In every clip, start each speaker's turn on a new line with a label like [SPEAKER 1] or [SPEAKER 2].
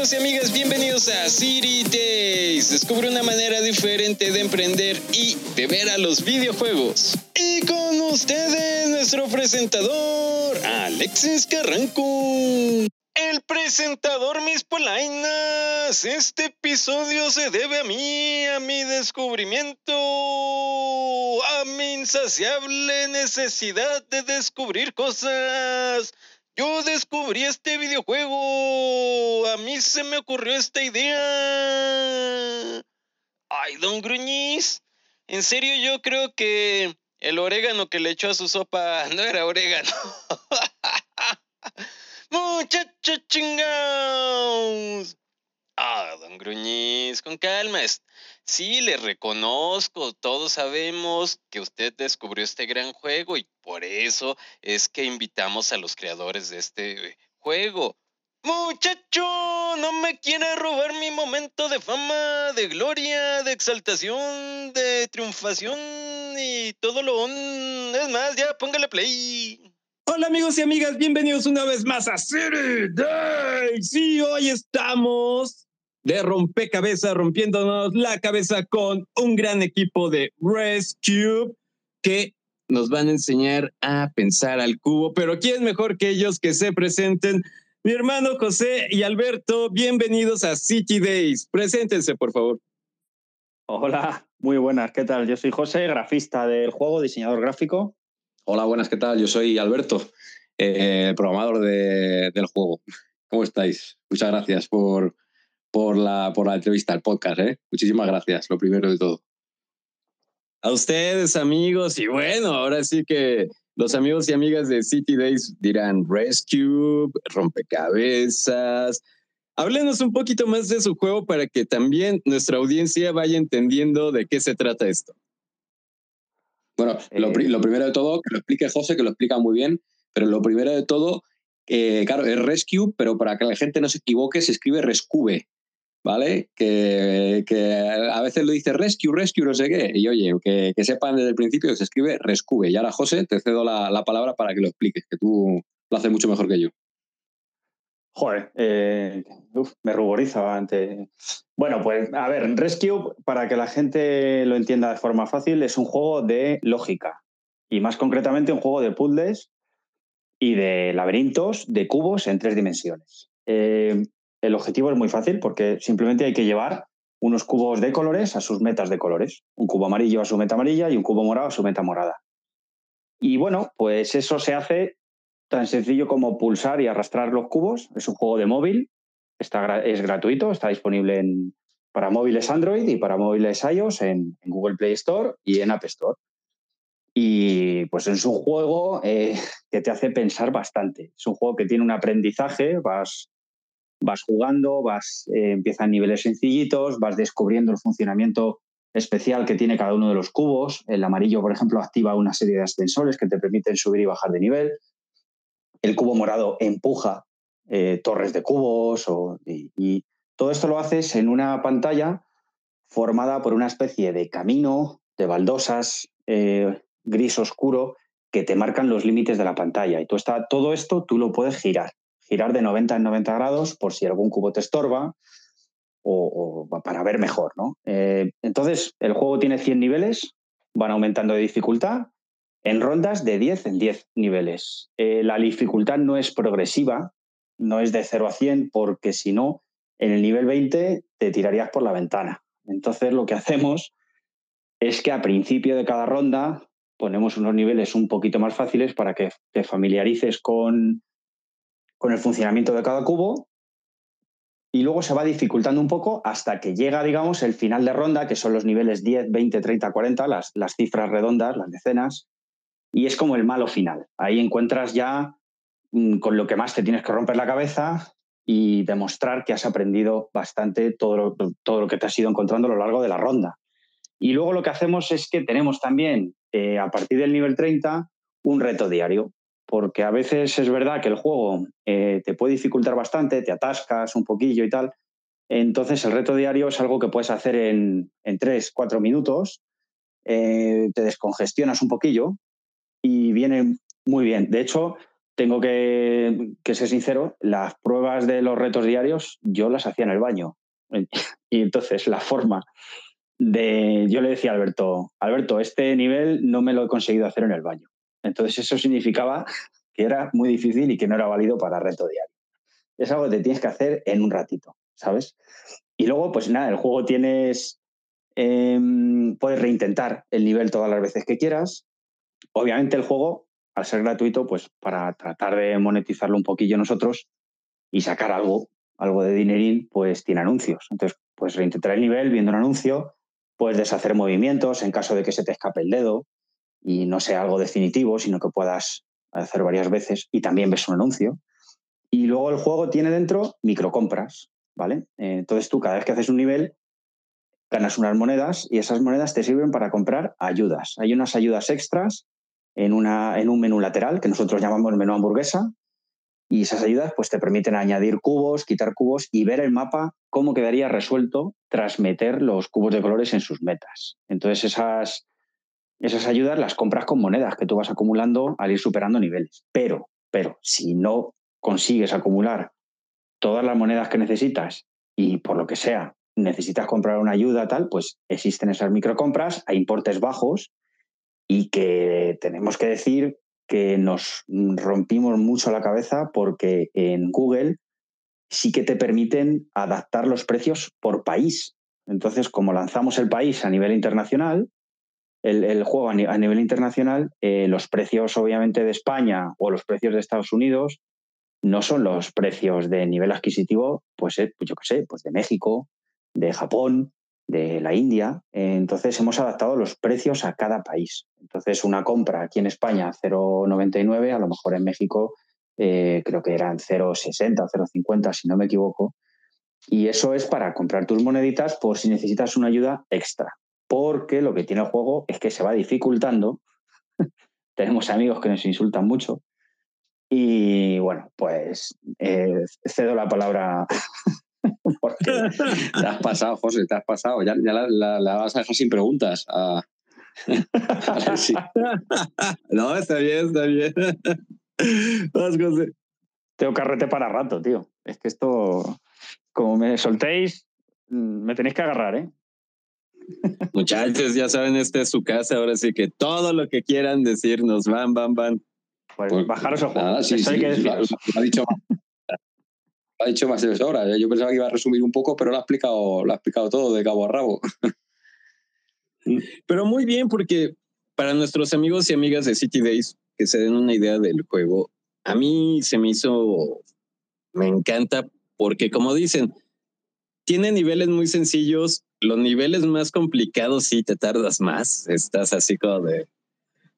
[SPEAKER 1] amigos y amigas, bienvenidos a City Days. Descubre una manera diferente de emprender y de ver a los videojuegos. Y con ustedes, nuestro presentador, Alexis Carranco. El presentador Mis Polainas. Este episodio se debe a mí, a mi descubrimiento, a mi insaciable necesidad de descubrir cosas yo descubrí este videojuego. A mí se me ocurrió esta idea. Ay, don Gruñiz. En serio, yo creo que el orégano que le echó a su sopa no era orégano. Muchachos chingados. Ah, don Gruñiz, con calma. Sí, le reconozco, todos sabemos que usted descubrió este gran juego y por eso es que invitamos a los creadores de este juego. Muchacho, no me quiera robar mi momento de fama, de gloria, de exaltación, de triunfación y todo lo... Es más, ya póngale play.
[SPEAKER 2] Hola amigos y amigas, bienvenidos una vez más a City Day. Sí, hoy estamos de rompecabezas, rompiéndonos la cabeza con un gran equipo de Rescue que nos van a enseñar a pensar al cubo. Pero ¿quién mejor que ellos que se presenten? Mi hermano José y Alberto, bienvenidos a City Days. Preséntense, por favor.
[SPEAKER 3] Hola, muy buenas, ¿qué tal? Yo soy José, grafista del juego, diseñador gráfico.
[SPEAKER 4] Hola, buenas, ¿qué tal? Yo soy Alberto, eh, programador del juego. ¿Cómo estáis? Muchas gracias por, por la, por la entrevista, el podcast. ¿eh? Muchísimas gracias, lo primero de todo.
[SPEAKER 2] A ustedes, amigos, y bueno, ahora sí que los amigos y amigas de City Days dirán Rescue, rompecabezas. Háblenos un poquito más de su juego para que también nuestra audiencia vaya entendiendo de qué se trata esto.
[SPEAKER 4] Bueno, lo, eh, lo, primero de todo, que lo explique José, que lo explica muy bien, pero lo primero de todo, eh, claro, es Rescue, pero para que la gente no se equivoque, se escribe Rescue. ¿Vale? Que, a veces lo dice rescue, rescue, no sé qué. Y oye, que, sepan desde el principio que se escribe rescue. Y ahora, José, te cedo la, palabra para que lo expliques, que tú lo haces mucho mejor que yo.
[SPEAKER 3] Joder, eh, me ruboriza ante. Bueno, pues a ver, Rescue, para que la gente lo entienda de forma fácil, es un juego de lógica. Y más concretamente, un juego de puzzles y de laberintos de cubos en tres dimensiones. Eh, el objetivo es muy fácil porque simplemente hay que llevar unos cubos de colores a sus metas de colores. Un cubo amarillo a su meta amarilla y un cubo morado a su meta morada. Y bueno, pues eso se hace tan sencillo como pulsar y arrastrar los cubos. Es un juego de móvil, está, es gratuito, está disponible para móviles Android y para móviles iOS en, Google Play Store y en App Store. Y pues es un juego eh, que te hace pensar bastante. Es un juego que tiene un aprendizaje, vas vas jugando, vas, eh, empiezan niveles sencillitos, vas descubriendo el funcionamiento especial que tiene cada uno de los cubos. El amarillo, por ejemplo, activa una serie de ascensores que te permiten subir y bajar de nivel. El cubo morado empuja eh, torres de cubos y, todo esto lo haces en una pantalla formada por una especie de camino, de baldosas eh, gris oscuro que te marcan los límites de la pantalla. Y tú todo esto tú lo puedes girar girar de 90 en 90 grados por si algún cubo te estorba o, para ver mejor. ¿no? Eh, entonces, el juego tiene 100 niveles, van aumentando de dificultad en rondas de 10 en 10 niveles. Eh, la dificultad no es progresiva, no es de 0 a 100, porque si no, en el nivel 20 te tirarías por la ventana. Entonces, lo que hacemos es que a principio de cada ronda ponemos unos niveles un poquito más fáciles para que te familiarices con, con el funcionamiento de cada cubo y luego se va dificultando un poco hasta que llega, digamos, el final de ronda, que son los niveles 10, 20, 30, 40, las, las cifras redondas, las decenas, y es como el malo final. Ahí encuentras ya mm, con lo que más te tienes que romper la cabeza y demostrar que has aprendido bastante todo lo, todo lo que te has ido encontrando a lo largo de la ronda. Y luego lo que hacemos es que tenemos también, eh, a partir del nivel 30, un reto diario porque a veces es verdad que el juego eh, te puede dificultar bastante, te atascas un poquillo y tal. Entonces el reto diario es algo que puedes hacer en, en 3, 4 minutos, eh, te descongestionas un poquillo y viene muy bien. De hecho, tengo que, que, ser sincero, las pruebas de los retos diarios yo las hacía en el baño. Y entonces la forma de... Yo le decía a Alberto, Alberto, este nivel no me lo he conseguido hacer en el baño. Entonces eso significaba que era muy difícil y que no era válido para reto diario. Es algo que te tienes que hacer en un ratito, ¿sabes? Y luego, pues nada, el juego tienes... Em, puedes reintentar el nivel todas las veces que quieras. Obviamente el juego, al ser gratuito, pues para tratar de monetizarlo un poquillo nosotros y sacar algo, algo de dinerín, pues tiene anuncios. Entonces, pues reintentar el nivel viendo un anuncio, puedes deshacer movimientos en caso de que se te escape el dedo y no sea algo definitivo, sino que puedas hacer varias veces y también ves un anuncio. Y luego el juego tiene dentro microcompras, ¿vale? Eh, entonces tú cada vez que haces un nivel ganas unas monedas y esas monedas te sirven para comprar ayudas. Hay unas ayudas extras en, una, en un menú lateral que nosotros llamamos menú hamburguesa y esas ayudas pues te permiten añadir cubos, quitar cubos y ver el mapa cómo quedaría resuelto tras meter los cubos de colores en sus metas. Entonces esas, esas ayudas las compras con monedas que tú vas acumulando al ir superando niveles. Pero, pero, si no consigues acumular todas las monedas que necesitas y por lo que sea necesitas comprar una ayuda tal, pues existen esas microcompras a importes bajos y que tenemos que decir que nos rompimos mucho la cabeza porque en Google sí que te permiten adaptar los precios por país. Entonces, como lanzamos el país a nivel internacional, el, juego a, nivel internacional, eh, los precios obviamente de España o los precios de Estados Unidos no son los precios de nivel adquisitivo, pues, eh, pues yo qué sé, pues de México, de Japón, de la India. entonces hemos adaptado los precios a cada país. Entonces una compra aquí en España 0,99, a lo mejor en México eh, creo que eran 0,60 o 0,50 si no me equivoco. Y eso es para comprar tus moneditas por si necesitas una ayuda extra porque lo que tiene el juego es que se va dificultando. Tenemos amigos que nos insultan mucho. Y bueno, pues eh, cedo la palabra.
[SPEAKER 4] porque te has pasado, José, te has pasado. Ya, la, vas a dejar sin preguntas.
[SPEAKER 2] no, está bien, está bien.
[SPEAKER 3] Tengo carrete para rato, tío. Es que esto, como me soltéis, mm, me tenéis que agarrar, ¿eh?
[SPEAKER 2] Muchachos, ya saben, esta es su casa, ahora sí que todo lo que quieran decirnos, van, van, van.
[SPEAKER 3] Pues, pues bajaros ojo.
[SPEAKER 4] Nada, sí, sí, lo, ha dicho, ha dicho más de ahora. Yo pensaba que iba a resumir un poco, pero lo ha explicado, lo ha explicado todo de cabo a rabo.
[SPEAKER 2] Pero muy bien, porque para nuestros amigos y amigas de City Days que se den una idea del juego, a mí se me hizo, me encanta, porque como dicen, tiene niveles muy sencillos los niveles más complicados sí te tardas más. Estás así como de.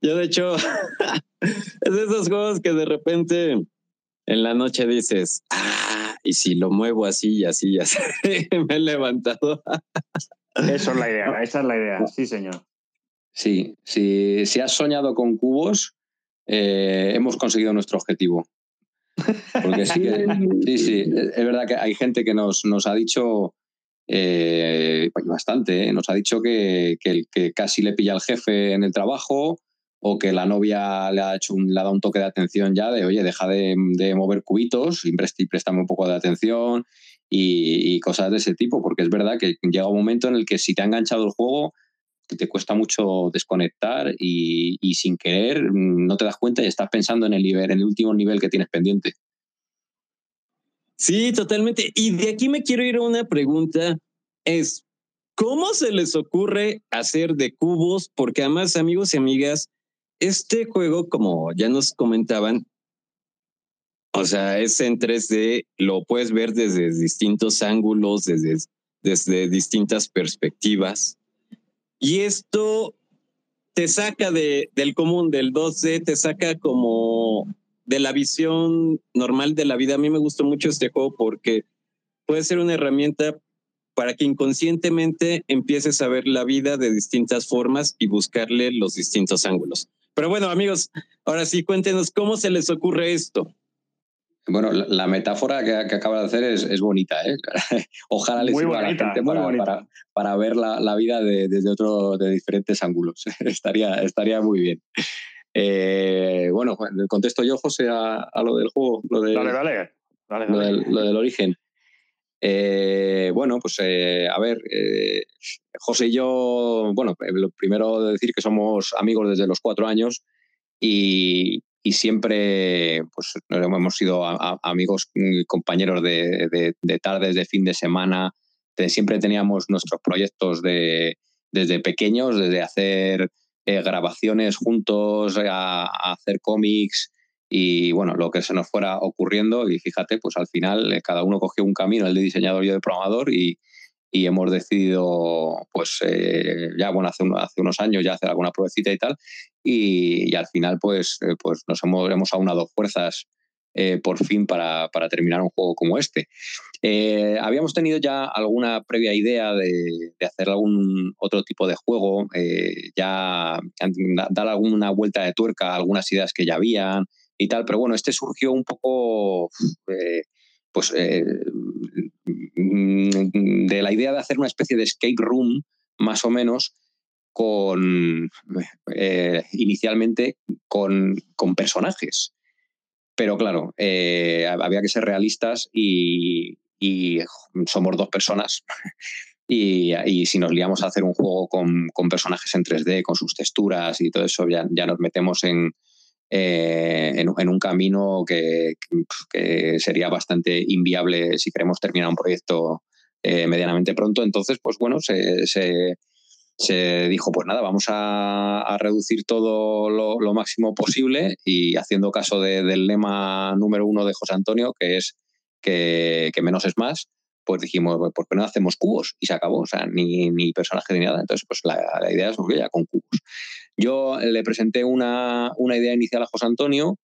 [SPEAKER 2] Yo, de hecho, es de esos juegos que de repente en la noche dices, ah, y si lo muevo así y así y así, me he levantado.
[SPEAKER 3] Eso es la idea, esa es la idea, sí, señor.
[SPEAKER 4] Sí, si, si has soñado con cubos, eh, hemos conseguido nuestro objetivo. Porque sí, sí, sí, es verdad que hay gente que nos, nos ha dicho eh, pues bastante. ¿eh? Nos ha dicho que, que, casi le pilla al jefe en el trabajo o que la novia le ha, hecho un, le ha dado un toque de atención ya de, oye, deja de, de mover cubitos y préstame un poco de atención y, y, cosas de ese tipo, porque es verdad que llega un momento en el que si te ha enganchado el juego, te cuesta mucho desconectar y, y sin querer mm, no te das cuenta y estás pensando en el, nivel, en el último nivel que tienes pendiente.
[SPEAKER 2] Sí, totalmente. Y de aquí me quiero ir a una pregunta. Es, ¿cómo se les ocurre hacer de cubos? Porque además, amigos y amigas, este juego, como ya nos comentaban, o sea, es en 3D, lo puedes ver desde distintos ángulos, desde, desde distintas perspectivas. Y esto te saca de, del común, del 2D, te saca como de la visión normal de la vida. A mí me gustó mucho este juego porque puede ser una herramienta para que inconscientemente empieces a ver la vida de distintas formas y buscarle los distintos ángulos. Pero bueno, amigos, ahora sí, cuéntenos cómo se les ocurre esto.
[SPEAKER 4] Bueno, la, metáfora que, acaba de hacer es, bonita, ¿eh? Ojalá les sirva a la gente para, para, ver la, vida de, desde otro, de diferentes ángulos. estaría, estaría muy bien. Eh, bueno, contesto yo, José, a, lo del juego. Lo de,
[SPEAKER 3] dale, dale.
[SPEAKER 4] Lo, del, origen. Eh, bueno, pues a ver, José y yo, bueno, lo primero de decir que somos amigos desde los cuatro años y, y siempre pues, hemos sido amigos y compañeros de, tardes, de fin de semana. siempre teníamos nuestros proyectos de, desde pequeños, desde hacer eh, grabaciones juntos, a, hacer cómics y bueno, lo que se nos fuera ocurriendo. Y fíjate, pues al final eh, cada uno cogió un camino, el de diseñador y el de programador, y, y hemos decidido, pues eh, ya, bueno, hace, hace, unos años ya hacer alguna pruebecita y tal, y, al final pues, eh, pues nos hemos, hemos aunado fuerzas eh, por fin para, para, terminar un juego como este. habíamos tenido ya alguna previa idea de, hacer algún otro tipo de juego, ya dar alguna vuelta de tuerca a algunas ideas que ya habían y tal, pero bueno, este surgió un poco pues eh, mm, de la idea de hacer una especie de escape room, más o menos, con eh, inicialmente con, personajes. Pero claro, eh, había que ser realistas y, somos dos personas. Y, si nos liamos a hacer un juego con, personajes en 3D, con sus texturas y todo eso, ya nos metemos en, eh, en, un camino que, sería bastante inviable si queremos terminar un proyecto eh, medianamente pronto. Entonces, pues bueno, se, se, dijo, pues nada, vamos a, reducir todo lo, máximo posible y haciendo caso del lema número uno de José Antonio, que es que, menos es más, pues dijimos, pues, ¿por qué no hacemos cubos? Y se acabó, o sea, ni, ni personaje ni nada. Entonces, pues la, idea es ya con cubos. Yo le presenté una, idea inicial a José Antonio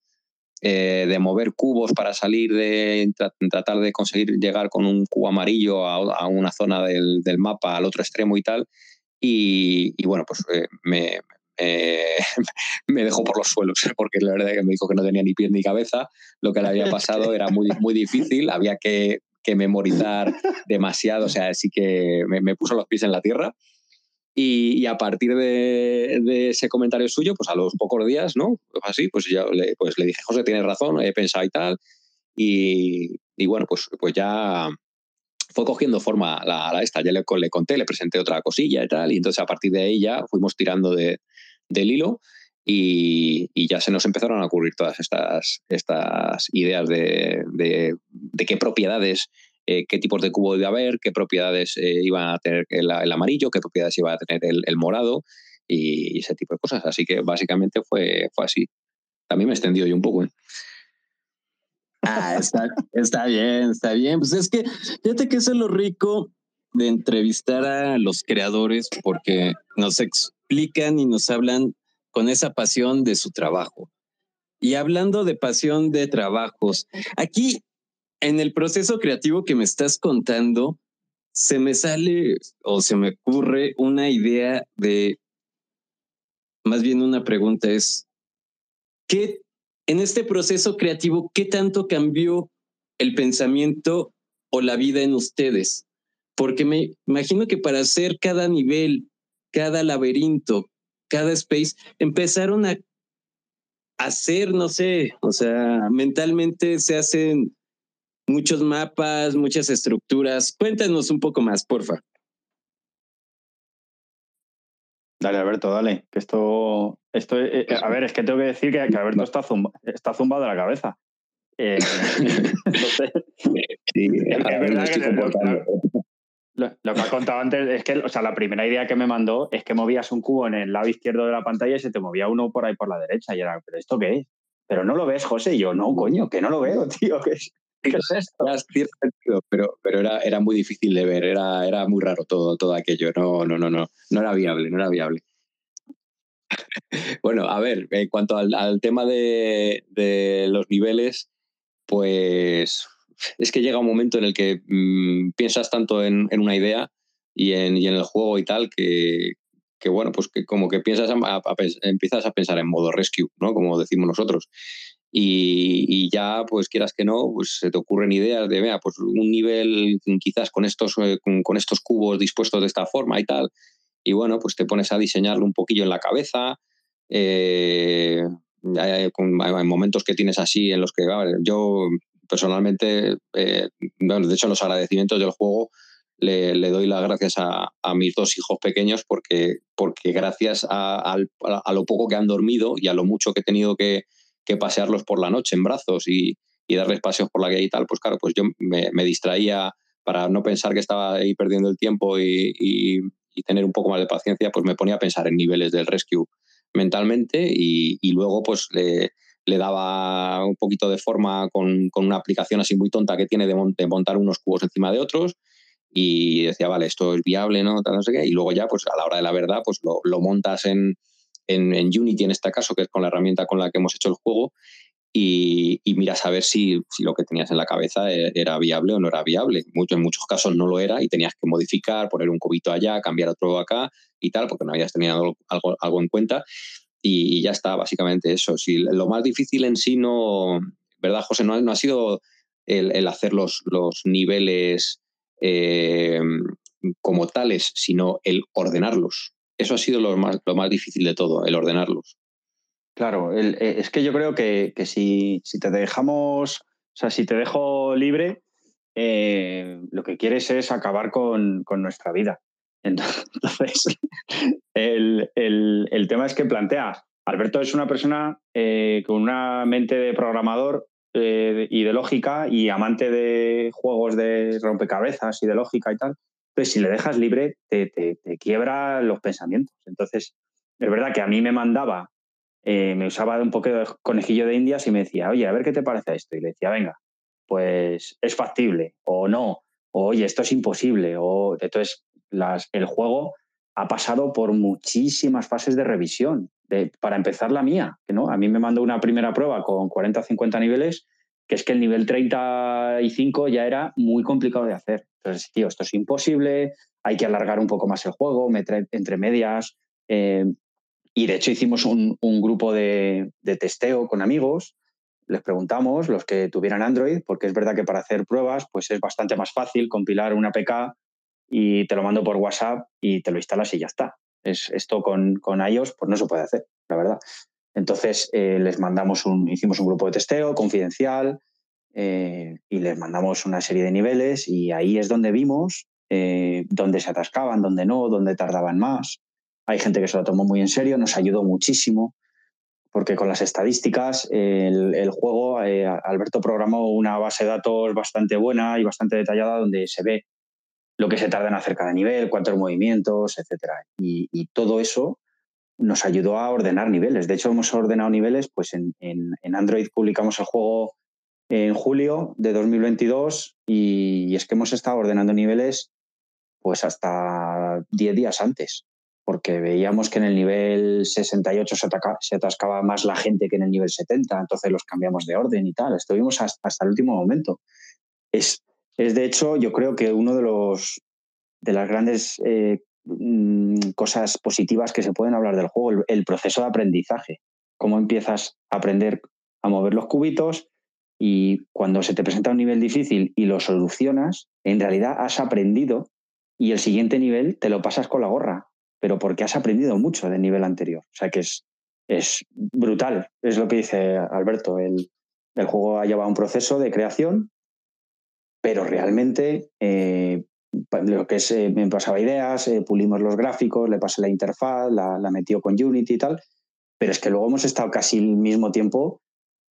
[SPEAKER 4] eh, de mover cubos para salir de tratar de conseguir llegar con un cubo amarillo a, una zona del, mapa al otro extremo y tal. Y, bueno, pues eh, me, me dejó por los suelos, porque la verdad es que me dijo que no tenía ni pie ni cabeza. Lo que le había pasado era muy, muy difícil, había que, memorizar demasiado, o sea, sí que me, puso los pies en la tierra. Y, a partir de, ese comentario suyo, pues a los pocos días, ¿no? Así, pues ya le, pues le dije, José, tienes razón, he pensado y tal. Y, bueno, pues, pues ya fue cogiendo forma la, la esta. Ya le, le, conté, le presenté otra cosilla y tal. Y entonces a partir de ahí ya fuimos tirando de, del hilo. Y, ya se nos empezaron a ocurrir todas estas, estas ideas de, de, qué propiedades eh, qué tipos de cubo iba a haber, qué propiedades eh, iban a tener el, amarillo, qué propiedades iba a tener el, morado y, ese tipo de cosas. Así que básicamente fue, fue así. También me extendió yo un poco. ¿eh?
[SPEAKER 2] Ah, está, bien, está bien. Pues es que fíjate que eso es lo rico de entrevistar a los creadores porque nos explican y nos hablan con esa pasión de su trabajo. Y hablando de pasión de trabajos, aquí en el proceso creativo que me estás contando, se me sale o se me ocurre una idea de, más bien una pregunta es, ¿qué en este proceso creativo, qué tanto cambió el pensamiento o la vida en ustedes? Porque me imagino que para hacer cada nivel, cada laberinto, cada space, empezaron a hacer, no sé, o sea, mentalmente se hacen muchos mapas, muchas estructuras. Cuéntanos un poco más, porfa.
[SPEAKER 3] Dale, Alberto, dale. Que esto, esto eh, eh, a ver, es que tengo que decir que, Alberto está, está zumbado de la cabeza. Eh, sí, es, verdad que lo, lo, que ha contado antes es que, o sea, la primera idea que me mandó es que movías un cubo en el lado izquierdo de la pantalla y se te movía uno por ahí por la derecha. Y era, ¿pero esto qué es? Pero no lo ves, José. Y yo, no, coño, que no lo veo, tío. ¿qué es?
[SPEAKER 4] pero, pero era, era muy difícil de ver, era, era muy raro todo, todo aquello. No, no, no, no, no era viable, no era viable. bueno, a ver, en cuanto al, tema de, los niveles, pues es que llega un momento en el que mm, piensas tanto en, una idea y en, el juego y tal que, bueno, pues como que piensas empiezas a pensar en modo rescue, ¿no? Como decimos nosotros. Y, ya, pues quieras que no, pues se te ocurren ideas de, vea, pues un nivel quizás con estos, eh, con, estos cubos dispuestos de esta forma y tal. Y bueno, pues te pones a diseñarlo un poquillo en la cabeza Eh, hay, momentos que tienes así en los que yo personalmente, eh, de hecho, los agradecimientos del juego le, doy las gracias a, mis dos hijos pequeños porque, porque gracias a, lo poco que han dormido y a lo mucho que he tenido que, pasearlos por la noche en brazos y, darles paseos por la calle y tal, pues claro, pues yo me, distraía para no pensar que estaba ahí perdiendo el tiempo y, tener un poco más de paciencia, pues me ponía a pensar en niveles del rescue mentalmente y, luego pues le, daba un poquito de forma con, una aplicación así muy tonta que tiene de, montar unos cubos encima de otros y decía, vale, esto es viable, ¿no? no sé qué. Y luego ya, pues a la hora de la verdad, pues lo, montas en, en, Unity en este caso, que es con la herramienta con la que hemos hecho el juego, y, miras a ver si, lo que tenías en la cabeza e, era viable o no era viable. Mucho, en muchos casos no lo era y tenías que modificar, poner un cubito allá, cambiar otro acá y tal, porque no habías tenido algo, en cuenta. Y, ya está, básicamente eso. Si lo más difícil en sí no, ¿verdad, José? No, no ha sido el, el hacer los, los niveles eh, como tales, sino el ordenarlos. Eso ha sido lo más, lo más difícil de todo, el ordenarlos.
[SPEAKER 3] Claro, eh, es que yo creo que, si, te dejamos, o sea, si te dejo libre, eh, lo que quieres es acabar con, nuestra vida. Entonces, el, tema es que plantea, Alberto es una persona con una mente de programador eh, y de lógica y amante de juegos de rompecabezas y de lógica y tal, pues si le dejas libre te, te, quiebra los pensamientos. Entonces, es verdad que a mí me mandaba, eh, me usaba un poco de conejillo de indias y me decía, oye, a ver qué te parece esto. Y le decía, venga, pues es factible o no, o oye, esto es imposible. O entonces las, el juego ha pasado por muchísimas fases de revisión para empezar la mía, no, a mí me mandó una primera prueba con 40 o 50 niveles, que es que el nivel 35 ya era muy complicado de hacer. Entonces, tío, esto es imposible, hay que alargar un poco más el juego, entre medias. Eh, y de hecho hicimos un, grupo de, testeo con amigos, les preguntamos, los que tuvieran Android, porque es verdad que para hacer pruebas pues es bastante más fácil compilar una APK y te lo mando por WhatsApp y te lo instalas y ya está. Es, esto con, con iOS pues no se puede hacer, la verdad. Entonces eh, les mandamos un, hicimos un grupo de testeo confidencial eh, y les mandamos una serie de niveles y ahí es donde vimos eh, dónde se atascaban, dónde no, dónde tardaban más. Hay gente que se lo tomó muy en serio, nos ayudó muchísimo porque con las estadísticas el, el juego, Alberto programó una base de datos bastante buena y bastante detallada donde se ve lo que se tarda en hacer cada nivel, cuántos movimientos, etc. Y, todo eso nos ayudó a ordenar niveles. De hecho, hemos ordenado niveles, pues en, Android publicamos el juego en julio de 2022 y, es que hemos estado ordenando niveles pues hasta 10 días antes, porque veíamos que en el nivel 68 se, se, atascaba más la gente que en el nivel 70, entonces los cambiamos de orden y tal. Estuvimos hasta, hasta el último momento. Es, es de hecho, yo creo que uno de los de las grandes eh, mm, cosas positivas que se pueden hablar del juego, el, proceso de aprendizaje. Cómo empiezas a aprender a mover los cubitos y cuando se te presenta un nivel difícil y lo solucionas, en realidad has aprendido y el siguiente nivel te lo pasas con la gorra, pero porque has aprendido mucho del nivel anterior. O sea que es, es brutal, es lo que dice Alberto. El, el juego ha llevado un proceso de creación pero realmente eh, lo que es, eh, me pasaba ideas, eh, pulimos los gráficos, le pasé la interfaz, la, la metió con Unity y tal, pero es que luego hemos estado casi el mismo tiempo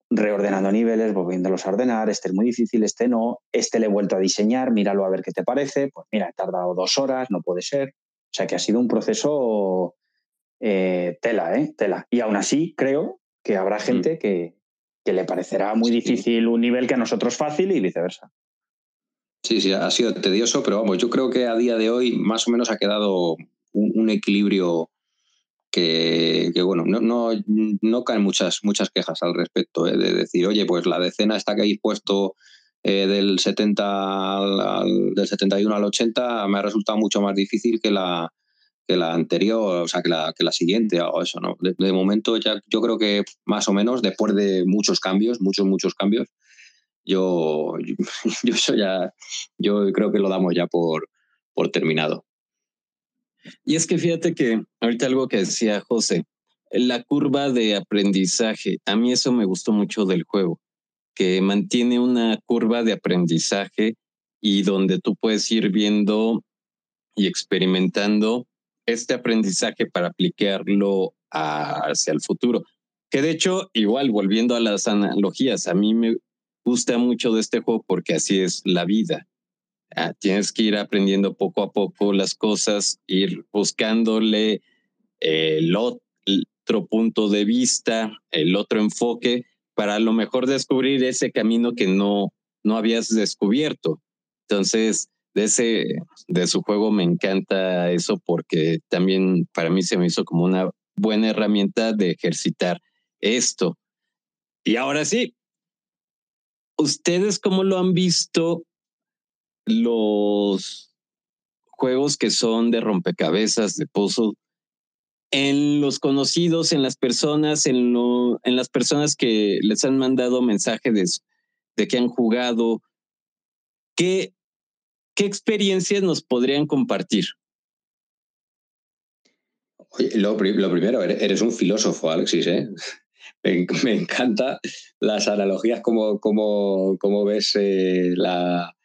[SPEAKER 3] reordenando niveles, volviéndolos a ordenar, este es muy difícil, este no, este le he vuelto a diseñar, míralo a ver qué te parece, pues mira, he tardado dos horas, no puede ser. O sea que ha sido un proceso tela, ¿eh? Tela. Y aún así creo que habrá mm. gente que, que le parecerá muy difícil un nivel que a nosotros fácil y viceversa.
[SPEAKER 4] Sí, sí, ha sido tedioso, pero vamos, yo creo que a día de hoy más o menos ha quedado un, equilibrio que, bueno, no, no, no, caen muchas, muchas quejas al respecto, ¿eh? de decir, oye, pues la decena está que habéis puesto eh, del, 70 al, del 71 al 80 me ha resultado mucho más difícil que la, que la anterior, o sea, que la, que la siguiente o eso, ¿no? De, momento ya yo creo que más o menos, después de muchos cambios, muchos, muchos cambios, yo, yo, eso ya, yo creo que lo damos ya por, por terminado.
[SPEAKER 2] Y es que fíjate que ahorita algo que decía José, la curva de aprendizaje. A mí eso me gustó mucho del juego, que mantiene una curva de aprendizaje y donde tú puedes ir viendo y experimentando este aprendizaje para aplicarlo hacia el futuro. Que de hecho, igual, volviendo a las analogías, a mí me gusta mucho de este juego porque así es la vida. Ah, tienes que ir aprendiendo poco a poco las cosas, ir buscándole el otro punto de vista, el otro enfoque, para a lo mejor descubrir ese camino que no, no habías descubierto. Entonces, de ese, de su juego me encanta eso porque también para mí se me hizo como una buena herramienta de ejercitar esto. Y ahora sí, ¿ustedes cómo lo han visto los juegos que son de rompecabezas, de puzzle, en los conocidos, en las personas, en, lo, en las personas que les han mandado mensajes de, que han jugado, ¿qué, ¿qué experiencias nos podrían compartir?
[SPEAKER 4] lo, primero, eres un filósofo, Alexis, ¿eh? Me, encanta las analogías, como, como, como ves eh, la,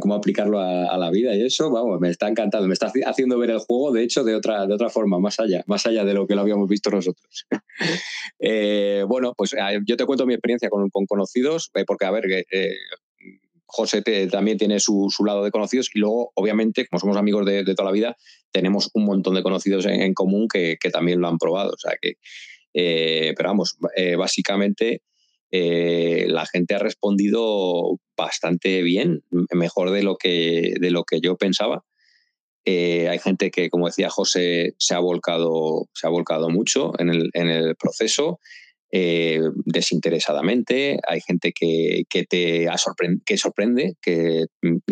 [SPEAKER 4] cómo aplicarlo a, la vida y eso, vamos, me está encantando, me está haciendo ver el juego, de hecho, de otra, de otra forma, más allá, más allá de lo que lo habíamos visto nosotros. Eh, bueno, pues yo te cuento mi experiencia con, conocidos, eh, porque, a ver, eh, José también tiene su, lado de conocidos y luego, obviamente, como somos amigos de, toda la vida, tenemos un montón de conocidos en, común que, también lo han probado. O sea que, pero vamos, básicamente la gente ha respondido bastante bien, mejor de lo que, de lo que yo pensaba. Eh, hay gente que, como decía José, se ha volcado, se ha volcado mucho en el, en el proceso. Eh, desinteresadamente, hay gente que, que te que sorprende, que,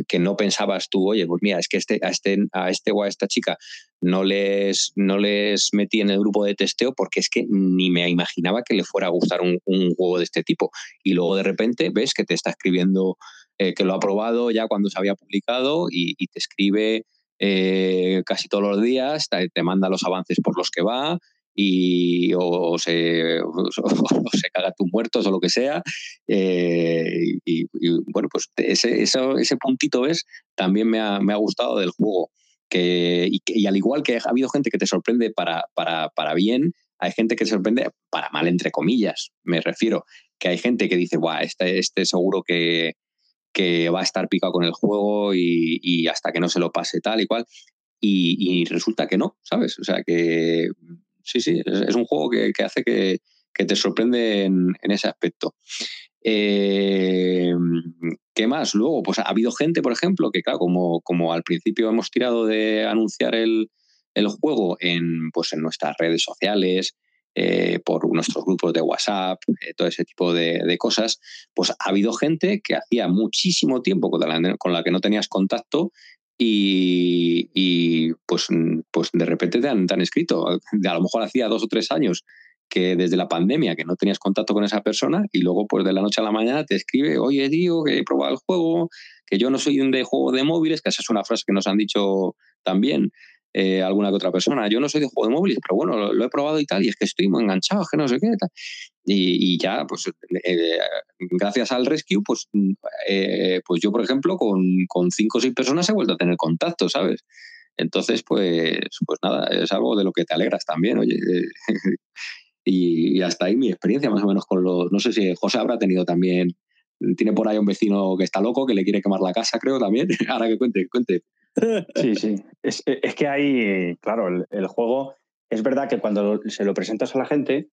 [SPEAKER 4] que, no pensabas tú, oye, pues mira, es que este, a, este, a este o a esta chica no les, no les metí en el grupo de testeo porque es que ni me imaginaba que le fuera a gustar un, juego de este tipo. Y luego de repente ves que te está escribiendo eh, que lo ha probado ya cuando se había publicado y, te escribe eh, casi todos los días, te manda los avances por los que va, y o, se, se caga tus muertos o lo que sea. Eh, y, bueno, pues ese, ese puntito es, también me ha, me ha gustado del juego. Que, y, al igual que ha habido gente que te sorprende para, para, para bien, hay gente que te sorprende para mal, entre comillas, me refiero. Que hay gente que dice, Buah, este, este seguro que, que va a estar picado con el juego y, hasta que no se lo pase tal y cual. Y, resulta que no, ¿sabes? O sea, que sí, sí, es, un juego que, hace que, te sorprende en, ese aspecto. Eh, ¿Qué más? Luego, pues ha habido gente, por ejemplo, que claro, como, como al principio hemos tirado de anunciar el, juego en, pues en nuestras redes sociales, eh, por nuestros grupos de WhatsApp, eh, todo ese tipo de, cosas, pues ha habido gente que hacía muchísimo tiempo con la, con la que no tenías contacto y, pues, pues de repente te han, escrito. A lo mejor hacía dos o tres años que desde la pandemia que no tenías contacto con esa persona y luego pues de la noche a la mañana te escribe, oye tío, que he probado el juego, que yo no soy de juego de móviles, que esa es una frase que nos han dicho también, eh, alguna que otra persona. Yo no soy de juego de móviles, pero bueno, lo, he probado y tal, y es que estoy muy enganchado, que no sé qué. Y, ya, pues eh, gracias al Rescue, pues, eh, pues yo, por ejemplo, con, con, cinco o seis personas he vuelto a tener contacto, ¿sabes? Entonces, pues, pues nada, es algo de lo que te alegras también, oye. y, hasta ahí mi experiencia, más o menos, con los. No sé si José habrá tenido también. Tiene por ahí un vecino que está loco, que le quiere quemar la casa, creo también. Ahora que cuente, cuente.
[SPEAKER 3] Sí, sí. Es, que hay, claro, el, juego, es verdad que cuando se lo presentas a la gente,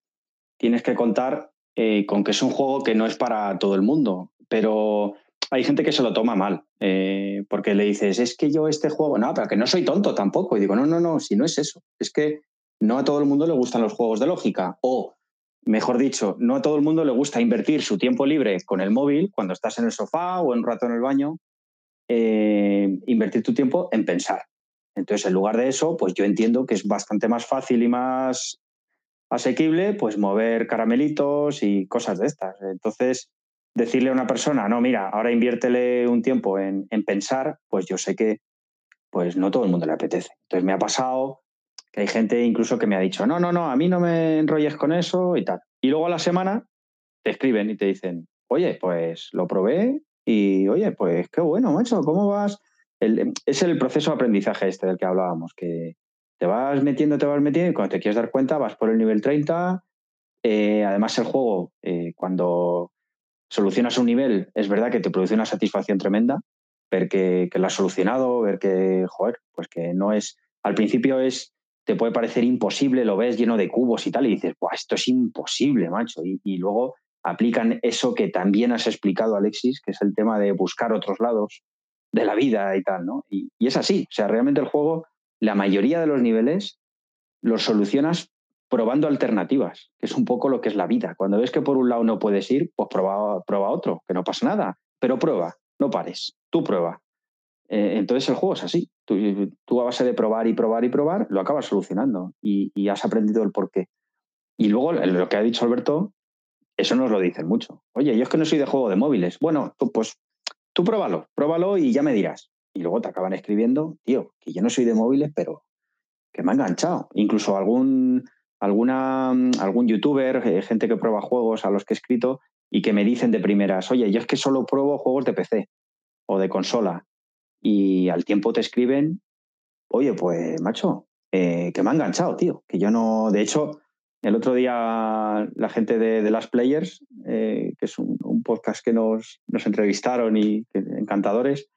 [SPEAKER 3] tienes que contar eh, con que es un juego que no es para todo el mundo, pero hay gente que se lo toma mal, eh, porque le dices, es que yo este juego, no, pero que no soy tonto tampoco. Y digo, no, no, no, si no es eso, es que no a todo el mundo le gustan los juegos de lógica, o mejor dicho, no a todo el mundo le gusta invertir su tiempo libre con el móvil cuando estás en el sofá o en un rato en el baño eh, invertir tu tiempo en pensar. Entonces, en lugar de eso, pues yo entiendo que es bastante más fácil y más asequible, pues mover caramelitos y cosas de estas. Entonces, decirle a una persona, no, mira, ahora inviértele un tiempo en, pensar, pues yo sé que pues no todo el mundo le apetece. Entonces me ha pasado que hay gente incluso que me ha dicho, no, no, no, a mí no me enrolles con eso y tal. Y luego a la semana te escriben y te dicen, oye, pues lo probé y oye, pues qué bueno, macho, ¿cómo vas? Es el proceso de aprendizaje este del que hablábamos, que te vas metiendo, te vas metiendo y cuando te quieres dar cuenta vas por el nivel 30. Eh, además el juego, eh, cuando solucionas un nivel, es verdad que te produce una satisfacción tremenda, ver que, lo has solucionado, ver que, joder, pues que no es, al principio es, te puede parecer imposible, lo ves lleno de cubos y tal, y dices, Buah, esto es imposible, macho. Y, luego aplican eso que también has explicado, Alexis, que es el tema de buscar otros lados de la vida y tal, ¿no? Y, y es así, o sea, realmente el juego la mayoría de los niveles los solucionas probando alternativas, que es un poco lo que es la vida. Cuando ves que por un lado no puedes ir, pues prueba, prueba otro, que no pasa nada, pero prueba, no pares, tú prueba. Eh, entonces el juego es así. Tú, a base de probar y probar y probar, lo acabas solucionando y, has aprendido el porqué. Y luego lo que ha dicho Alberto, eso nos lo dicen mucho. Oye, yo es que no soy de juego de móviles. Bueno, pues tú pruébalo, pruébalo y ya me dirás y luego te acaban escribiendo, tío, que yo no soy de móviles, pero que me ha enganchado. Incluso algún, alguna, algún youtuber, eh, gente que prueba juegos a los que he escrito y que me dicen de primeras, oye, yo es que solo pruebo juegos de PC o de consola. Y al tiempo te escriben, oye, pues macho, eh, que me ha enganchado, tío. Que yo no, de hecho, el otro día la gente de, de Las Players, eh, que es un, podcast que nos, nos entrevistaron y encantadores,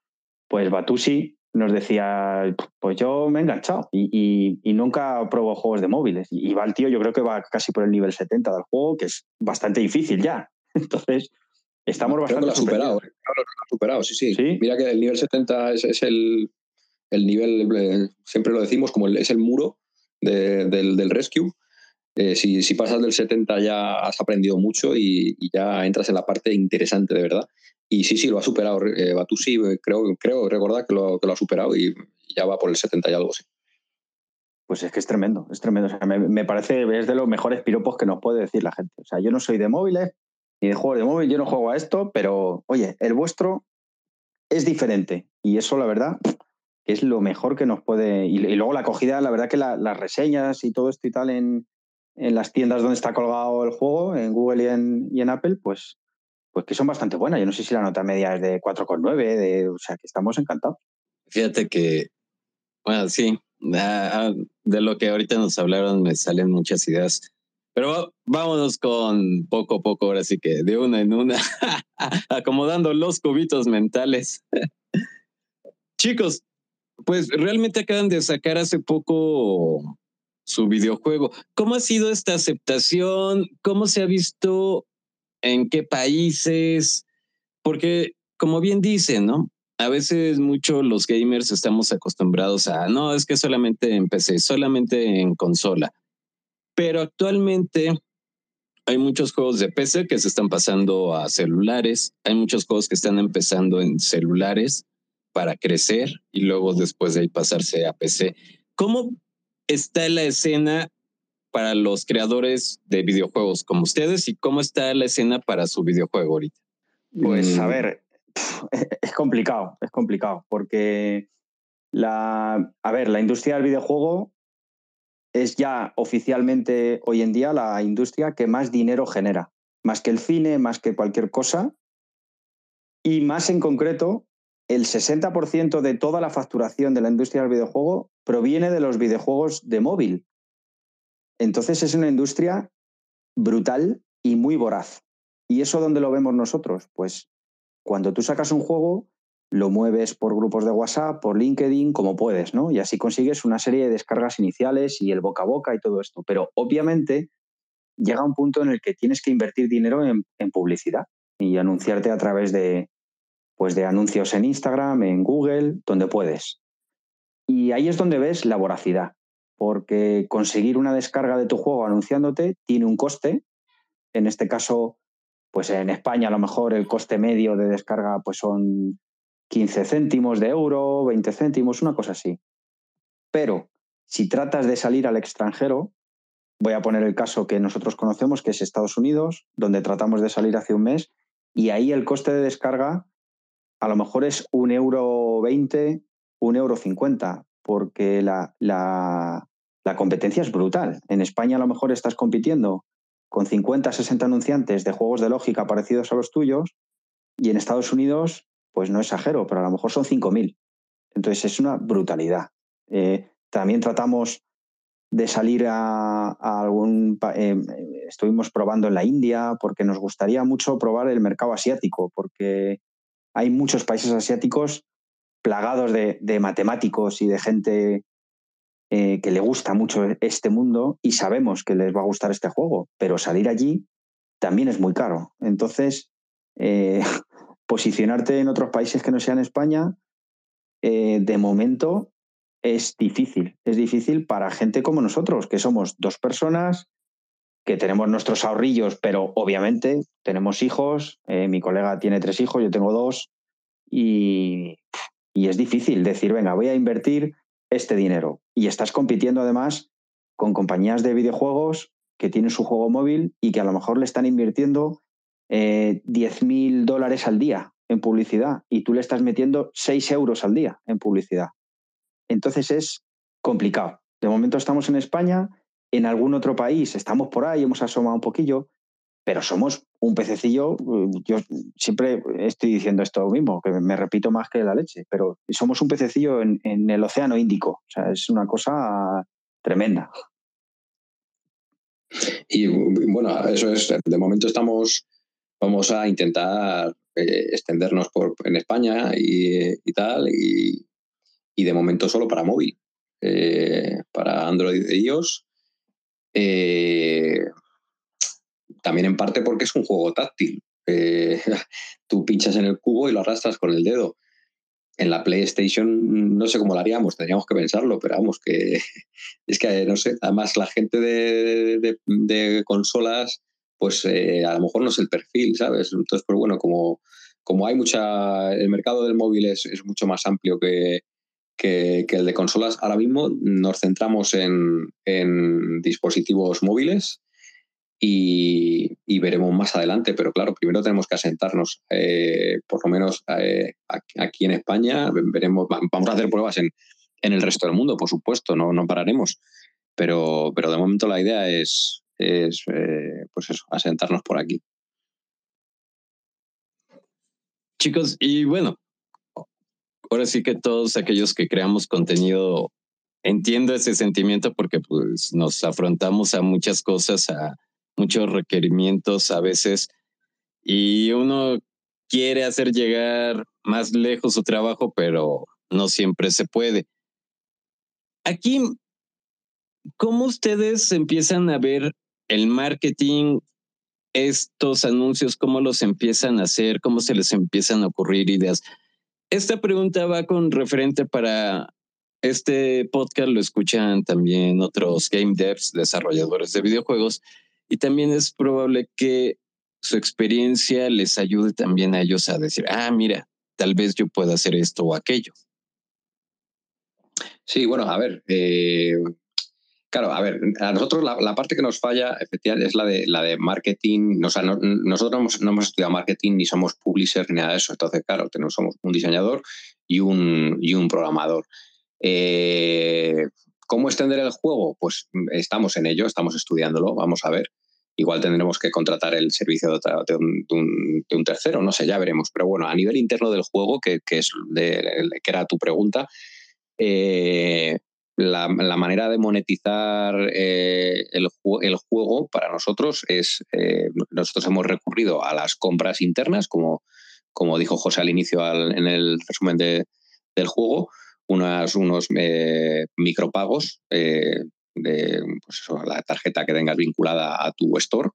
[SPEAKER 3] pues Batusi nos decía, pues yo me he enganchado y, nunca probó juegos de móviles. Y va el tío, yo creo que va casi por el nivel 70 del juego, que es bastante difícil ya. Entonces, estamos bastante...
[SPEAKER 4] lo ha superado, ¿eh? lo ha superado, sí, sí, Mira que el nivel 70 es, el, nivel, eh, siempre lo decimos, como es el muro del, rescue. Eh, si, pasas del 70 ya has aprendido mucho y, ya entras en la parte interesante de verdad. Y sí, sí, lo ha superado. Eh, Batusi, eh, creo, creo recordar que lo, ha superado y ya va por el 70 y algo, sí.
[SPEAKER 3] Pues es que es tremendo, es tremendo. me, parece, es de los mejores piropos que nos puede decir la gente. O sea, yo no soy de móviles ni de juegos de móvil, yo no juego a esto, pero oye, el vuestro es diferente. Y eso, la verdad, es lo mejor que nos puede. Y, luego la acogida, la verdad que las reseñas y todo esto y tal en, en, las tiendas donde está colgado el juego, en Google y en, y en Apple, pues pues que son bastante buenas. Yo no sé si la nota media es de 4,9, de, o sea, que estamos encantados.
[SPEAKER 2] Fíjate que, bueno, sí, de lo que ahorita nos hablaron me salen muchas ideas. Pero vámonos con poco a poco, ahora sí que de una en una, acomodando los cubitos mentales. Chicos, pues realmente acaban de sacar hace poco su videojuego. ¿Cómo ha sido esta aceptación? ¿Cómo se ha visto en qué países, porque como bien dicen, ¿no? A veces mucho los gamers estamos acostumbrados a, no, es que solamente en PC, solamente en consola. Pero actualmente hay muchos juegos de PC que se están pasando a celulares, hay muchos juegos que están empezando en celulares para crecer y luego después de ahí pasarse a PC. ¿Cómo está la escena para los creadores de videojuegos como ustedes y cómo está la escena para su videojuego ahorita?
[SPEAKER 3] Pues a mm. ver, es complicado, es complicado, porque la, a ver, la industria del videojuego es ya oficialmente hoy en día la industria que más dinero genera, más que el cine, más que cualquier cosa, y más en concreto, el 60% de toda la facturación de la industria del videojuego proviene de los videojuegos de móvil. Entonces es una industria brutal y muy voraz. ¿Y eso dónde lo vemos nosotros? Pues cuando tú sacas un juego, lo mueves por grupos de WhatsApp, por LinkedIn, como puedes, ¿no? Y así consigues una serie de descargas iniciales y el boca a boca y todo esto. Pero obviamente llega un punto en el que tienes que invertir dinero en, publicidad y anunciarte a través de, pues de anuncios en Instagram, en Google, donde puedes. Y ahí es donde ves la voracidad porque conseguir una descarga de tu juego anunciándote tiene un coste. En este caso, pues en España a lo mejor el coste medio de descarga pues son 15 céntimos de euro, 20 céntimos, una cosa así. Pero si tratas de salir al extranjero, voy a poner el caso que nosotros conocemos, que es Estados Unidos, donde tratamos de salir hace un mes, y ahí el coste de descarga a lo mejor es un euro 20, un euro 50, porque la, la competencia es brutal. En España a lo mejor estás compitiendo con 50, 60 anunciantes de juegos de lógica parecidos a los tuyos y en Estados Unidos, pues no exagero, pero a lo mejor son 5.000. Entonces es una brutalidad. Eh, también tratamos de salir a, algún... Eh, estuvimos probando en la India porque nos gustaría mucho probar el mercado asiático, porque hay muchos países asiáticos plagados de, matemáticos y de gente eh, que le gusta mucho este mundo y sabemos que les va a gustar este juego, pero salir allí también es muy caro. Entonces, eh, posicionarte en otros países que no sean España, de momento es difícil. Es difícil para gente como nosotros, que somos dos personas, que tenemos nuestros ahorrillos, pero obviamente tenemos hijos. Eh, mi colega tiene tres hijos, yo tengo dos. Y, y es difícil decir, venga, voy a invertir este dinero. Y estás compitiendo además con compañías de videojuegos que tienen su juego móvil y que a lo mejor le están invirtiendo eh, 10 mil dólares al día en publicidad y tú le estás metiendo 6 euros al día en publicidad. Entonces es complicado. De momento estamos en España, en algún otro país estamos por ahí, hemos asomado un poquillo, pero somos un pececillo, eh, yo siempre estoy diciendo esto mismo, que me repito más que la leche, pero somos un pececillo en, el océano Índico, o sea, es una cosa tremenda.
[SPEAKER 4] Y bueno, eso es, de momento estamos, vamos a intentar eh, extendernos por, en España y, y tal, y, y de momento solo para móvil, eh, para Android e iOS. Eh, también en parte porque es un juego táctil. Eh, tú pinchas en el cubo y lo arrastras con el dedo. En la PlayStation no sé cómo lo haríamos, tendríamos que pensarlo, pero vamos, que es que no sé, además la gente de, consolas, pues a lo mejor no es el perfil, ¿sabes? Entonces, pues bueno, como, como hay mucha, el mercado del móvil es mucho más amplio que, que, el de consolas. Ahora mismo nos centramos en, dispositivos móviles y, veremos más adelante, pero claro, primero tenemos que asentarnos, eh, por lo menos eh, aquí en España, veremos, vamos a hacer pruebas en, el resto del mundo, por supuesto, no, no pararemos, pero, pero de momento la idea es, es eh, pues eso, asentarnos por aquí.
[SPEAKER 2] Chicos, y bueno, ahora sí que todos aquellos que creamos contenido entiendo ese sentimiento porque pues nos afrontamos a muchas cosas, a muchos requerimientos a veces y uno quiere hacer llegar más lejos su trabajo, pero no siempre se puede. Aquí, ¿cómo ustedes empiezan a ver el marketing, estos anuncios, cómo los empiezan a hacer, cómo se les empiezan a ocurrir ideas? Esta pregunta va con referente para este podcast, lo escuchan también otros game devs, desarrolladores de videojuegos, y también es probable que su experiencia les ayude también a ellos a decir, ah, mira, tal vez yo pueda hacer esto o aquello.
[SPEAKER 4] Sí, bueno, a ver, eh, Claro, a ver, a nosotros la, parte que nos falla efectivamente es la de, la de marketing. O sea, nosotros no hemos, estudiado marketing ni somos publishers ni nada de eso. Entonces, claro, tenemos, somos un diseñador y un, y un programador. Eh, ¿Cómo extender el juego? Pues estamos en ello, estamos estudiándolo, vamos a ver. Igual tendremos que contratar el servicio de, un, tercero, no sé, ya veremos. Pero bueno, a nivel interno del juego, que, es que era tu pregunta, eh, la, manera de monetizar eh, el, juego para nosotros es, eh, nosotros hemos recurrido a las compras internas, como, como dijo José al inicio en el resumen del juego, unas, unos eh, micropagos de pues la tarjeta que tengas vinculada a tu store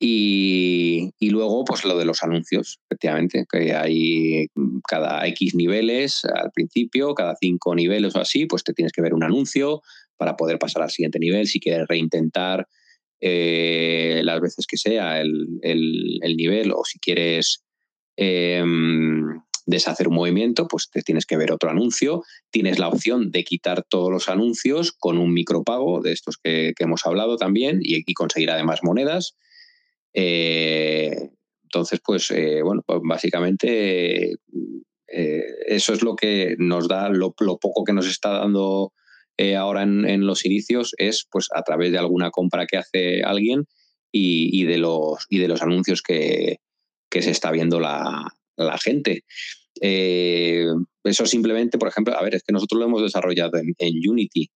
[SPEAKER 4] y, luego, pues lo de los anuncios, efectivamente, que hay cada X niveles al principio, cada cinco niveles o así, pues te tienes que ver un anuncio para poder pasar al siguiente nivel. Si quieres reintentar eh, las veces que sea el, nivel o si quieres em, deshacer un movimiento, pues te tienes que ver otro anuncio. Tienes la opción de quitar todos los anuncios con un micropago de estos que, hemos hablado también y conseguir además monedas. Eh, entonces, pues, eh, bueno, pues básicamente eh, eso es lo que nos da, lo, poco que nos está dando ahora en, los inicios es pues a través de alguna compra que hace alguien y, de, los, y de los anuncios que, se está viendo la, gente. Eso simplemente, por ejemplo, a ver, es que nosotros lo hemos desarrollado en, Unity.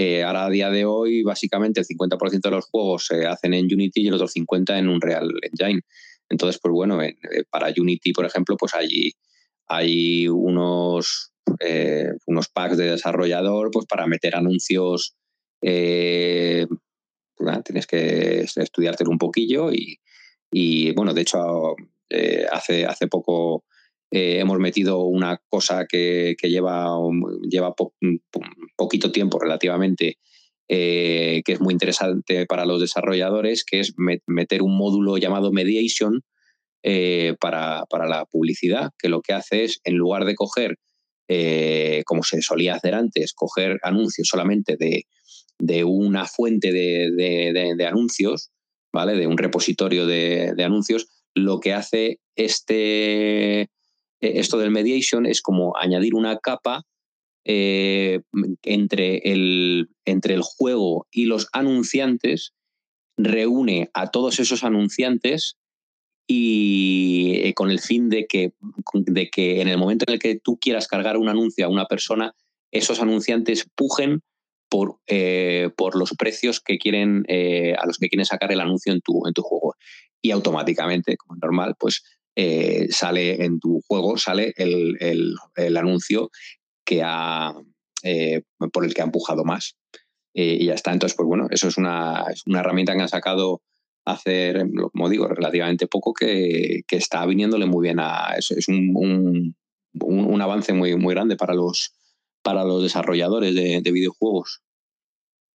[SPEAKER 4] Eh, ahora a día de hoy, básicamente el 50% de los juegos se hacen en Unity y el otro 50% en un Real Engine. Entonces, pues bueno, para Unity, por ejemplo, pues allí hay unos, eh, unos packs de desarrollador pues para meter anuncios. Eh, pues tienes que estudiártelo un poquillo y, bueno, de hecho, eh, hace, hace poco hemos metido una cosa que, lleva, lleva poquito tiempo relativamente, que es muy interesante para los desarrolladores, que es meter un módulo llamado Mediation para, para, la publicidad, que lo que hace es, en lugar de coger eh, como se solía hacer antes, coger anuncios solamente de, una fuente de, anuncios, ¿vale? De un repositorio de, anuncios, lo que hace este, esto del mediation es como añadir una capa eh, entre, el, entre el juego y los anunciantes, reúne a todos esos anunciantes y eh, con el fin de que, de que en el momento en el que tú quieras cargar un anuncio a una persona, esos anunciantes pujen por, eh, por los precios que quieren, eh, a los que quieren sacar el anuncio en tu, en tu juego. Y automáticamente, como es normal, pues sale en tu juego, sale el, el, anuncio que ha, por el que ha empujado más. y ya está. Entonces, pues bueno, eso es una, es una herramienta que han sacado hacer, como digo, relativamente poco que, está viniéndole muy bien a eso. Es un, un, avance muy, muy grande para los, para los desarrolladores de, videojuegos.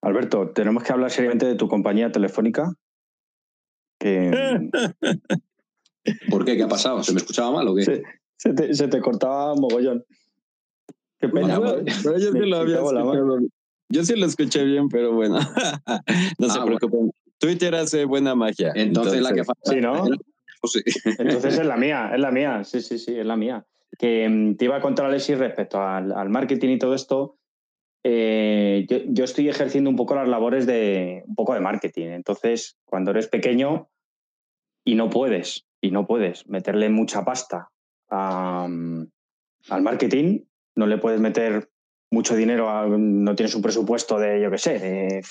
[SPEAKER 3] Alberto, tenemos que hablar seriamente de tu compañía telefónica.
[SPEAKER 4] ¿Por qué? ¿Qué ha pasado? ¿Se me escuchaba mal o qué?
[SPEAKER 3] Se, te, se te, cortaba mogollón. Qué pena.
[SPEAKER 2] yo, sí lo había yo sí lo escuché bien, pero bueno. no se ah, preocupen. Twitter hace buena magia.
[SPEAKER 4] Entonces, la que falta.
[SPEAKER 3] Sí, ¿no? Pues Entonces es la mía, es la mía. Sí, sí, sí, es la mía. Que mm, te iba a contar, Alexis, respecto al, marketing y todo esto. Eh, yo, estoy ejerciendo un poco las labores de un poco de marketing. Entonces, cuando eres pequeño y no puedes, y no puedes meterle mucha pasta mm, al marketing, no le puedes meter mucho dinero, no tienes un presupuesto de, yo qué sé, de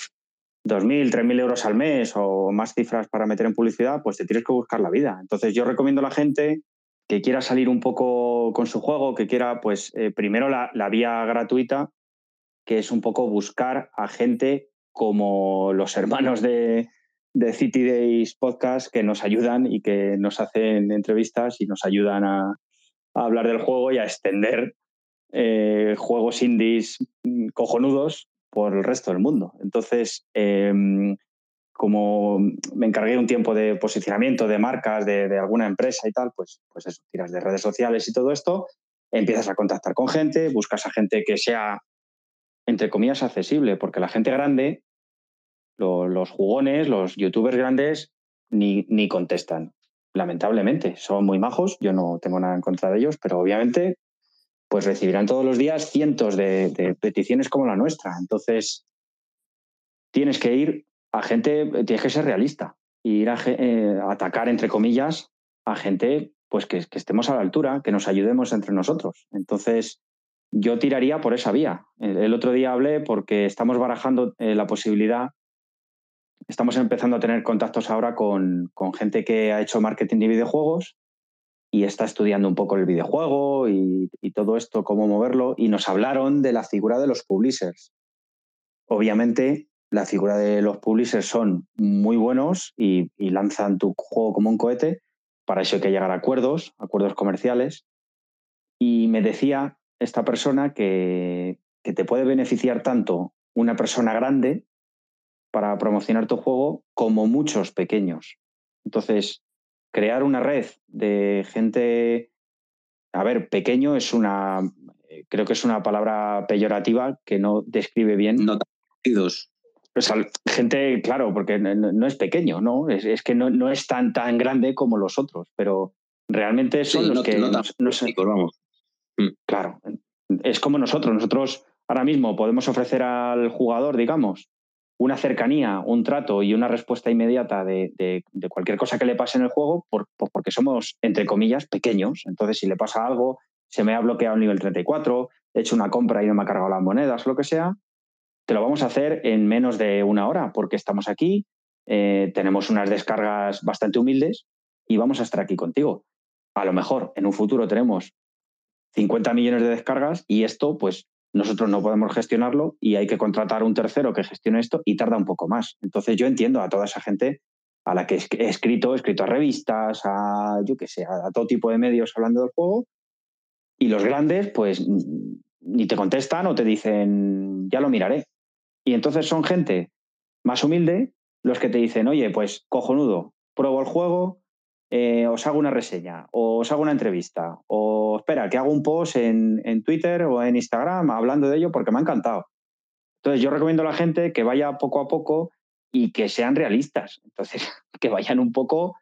[SPEAKER 3] 2.000, 3.000 euros al mes o más cifras para meter en publicidad, pues te tienes que buscar la vida. Entonces yo recomiendo a la gente que quiera salir un poco con su juego, que quiera, pues eh, primero la, vía gratuita, que es un poco buscar a gente como los hermanos de, City Days Podcast que nos ayudan y que nos hacen entrevistas y nos ayudan a, hablar del juego y a extender eh, juegos indies cojonudos por el resto del mundo. Entonces, em, como me encargué un tiempo de posicionamiento de marcas de, alguna empresa y tal, pues, pues eso, tiras de redes sociales y todo esto, empiezas a contactar con gente, buscas a gente que sea, entre comillas, accesible, porque la gente grande, los jugones, los youtubers grandes, ni, ni contestan. Lamentablemente, son muy majos, yo no tengo nada en contra de ellos, pero obviamente pues recibirán todos los días cientos de, peticiones como la nuestra. Entonces, tienes que ir a gente, tienes que ser realista, ir a, eh, atacar, entre comillas, a gente pues que, estemos a la altura, que nos ayudemos entre nosotros. Entonces, yo tiraría por esa vía. El, otro día hablé porque estamos barajando eh, la posibilidad, estamos empezando a tener contactos ahora con, con gente que ha hecho marketing de videojuegos y está estudiando un poco el videojuego y, todo esto, cómo moverlo, y nos hablaron de la figura de los publishers. Obviamente, la figura de los publishers son muy buenos y, lanzan tu juego como un cohete, para eso hay que llegar a acuerdos, acuerdos comerciales. Y me decía esta persona que, que te puede beneficiar tanto una persona grande para promocionar tu juego como muchos pequeños. Entonces, crear una red de gente, a ver, pequeño es una, eh, creo que es una palabra peyorativa que no describe bien.
[SPEAKER 4] No conocidos.
[SPEAKER 3] Pues gente, claro, porque no, es pequeño, ¿no? Es, que no, no, es tan, tan grande como los otros, pero realmente son los que...
[SPEAKER 4] No, vamos.
[SPEAKER 3] Mm. Claro, es como nosotros. Nosotros ahora mismo podemos ofrecer al jugador, digamos, una cercanía, un trato y una respuesta inmediata de, cualquier cosa que le pase en el juego, por, porque somos, entre comillas, pequeños. Entonces, si le pasa algo, se me ha bloqueado el nivel 34, he hecho una compra y no me ha cargado las monedas, lo que sea, te lo vamos a hacer en menos de una hora, porque estamos aquí, eh, tenemos unas descargas bastante humildes y vamos a estar aquí contigo. A lo mejor en un futuro tenemos 50 millones de descargas y esto, pues nosotros no podemos gestionarlo y hay que contratar un tercero que gestione esto y tarda un poco más. Entonces yo entiendo a toda esa gente a la que he escrito, he escrito a revistas, a yo qué sé, a todo tipo de medios hablando del juego y los grandes pues ni te contestan o te dicen ya lo miraré. Y entonces son gente más humilde los que te dicen, oye, pues cojonudo, pruebo el juego, eh, os hago una reseña, o os hago una entrevista, o espera, que hago un post en, Twitter o en Instagram hablando de ello porque me ha encantado. Entonces yo recomiendo a la gente que vaya poco a poco y que sean realistas. Entonces, que vayan un poco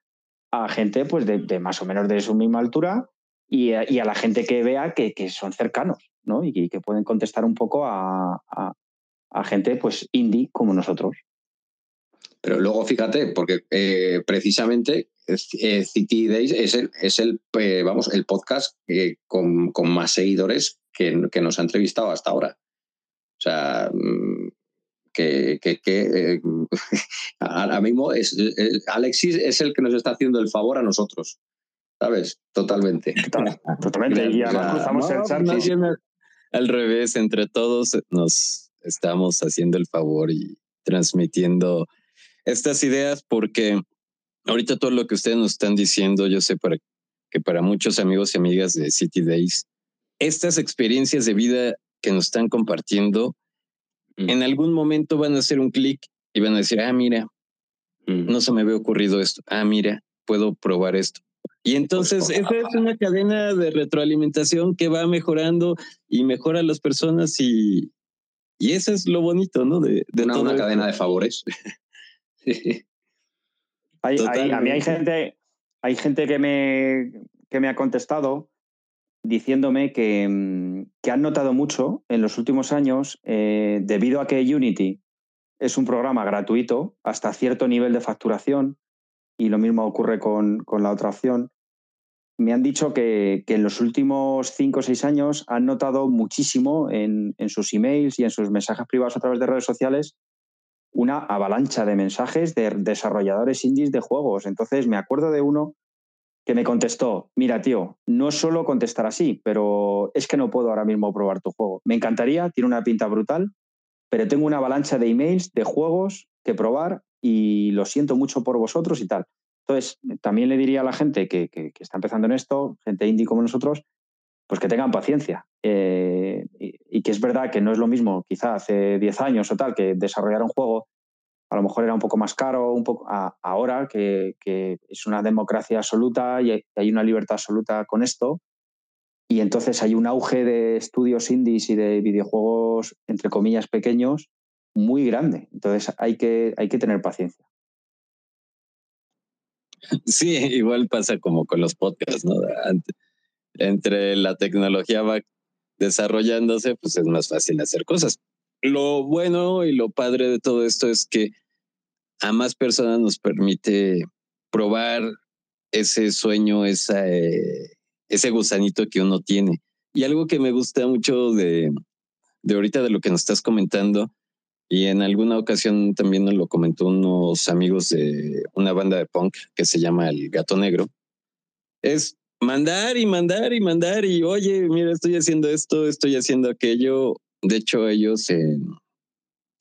[SPEAKER 3] a gente pues de, más o menos de su misma altura y a, la gente que vea que, son cercanos ¿no? y, que pueden contestar un poco a, a gente pues indie como nosotros.
[SPEAKER 4] Pero luego fíjate, porque eh, precisamente City Days es el, es el eh, vamos, el podcast con, más seguidores que, nos ha entrevistado hasta ahora. O sea, mm, que, que, ahora mismo es, Alexis es el que nos está haciendo el favor a nosotros. ¿Sabes? Totalmente.
[SPEAKER 3] Totalmente. Y además cruzamos el chat.
[SPEAKER 2] al revés, entre todos nos estamos haciendo el favor y transmitiendo estas ideas porque ahorita todo lo que ustedes nos están diciendo, yo sé para, que para muchos amigos y amigas de City Days, estas experiencias de vida que nos están compartiendo, mm. en algún momento van a hacer un clic y van a decir, ah, mira, mm. no se me había ocurrido esto, ah, mira, puedo probar esto. Y entonces esa es una cadena de retroalimentación que va mejorando y mejora a las personas y, y eso es lo bonito, ¿no? De,
[SPEAKER 4] de una cadena de favores.
[SPEAKER 3] hay, a mí hay gente, hay gente que, me, que me ha contestado diciéndome que, mm, que, han notado mucho en los últimos años, eh, debido a que Unity es un programa gratuito hasta cierto nivel de facturación, y lo mismo ocurre con, con la otra opción, me han dicho que, que, en los últimos cinco o seis años han notado muchísimo en, en, sus emails y en sus mensajes privados a través de redes sociales una avalancha de mensajes de desarrolladores indies de juegos. Entonces me acuerdo de uno que me contestó, mira tío, no solo contestar así, pero es que no puedo ahora mismo probar tu juego. Me encantaría, tiene una pinta brutal, pero tengo una avalancha de emails, de juegos que probar y lo siento mucho por vosotros y tal. Entonces, también le diría a la gente que, que está empezando en esto, gente indie como nosotros, pues que tengan paciencia. Eh, y, que es verdad que no es lo mismo, quizá hace 10 años o tal, que desarrollar un juego a lo mejor era un poco más caro, un poco ahora que, es una democracia absoluta y hay una libertad absoluta con esto. Y entonces hay un auge de estudios indies y de videojuegos, entre comillas, pequeños, muy grande. Entonces hay que, hay que tener paciencia.
[SPEAKER 2] Sí, igual pasa como con los podcasts, ¿no? Entre la tecnología va desarrollándose, pues es más fácil hacer cosas. Lo bueno y lo padre de todo esto es que a más personas nos permite probar ese sueño, esa, eh, ese gusanito que uno tiene. Y algo que me gusta mucho de, de ahorita de lo que nos estás comentando, y en alguna ocasión también nos lo comentó unos amigos de una banda de punk que se llama El Gato Negro, es mandar y mandar y mandar y oye, mira, estoy haciendo esto, estoy haciendo aquello. De hecho, ellos,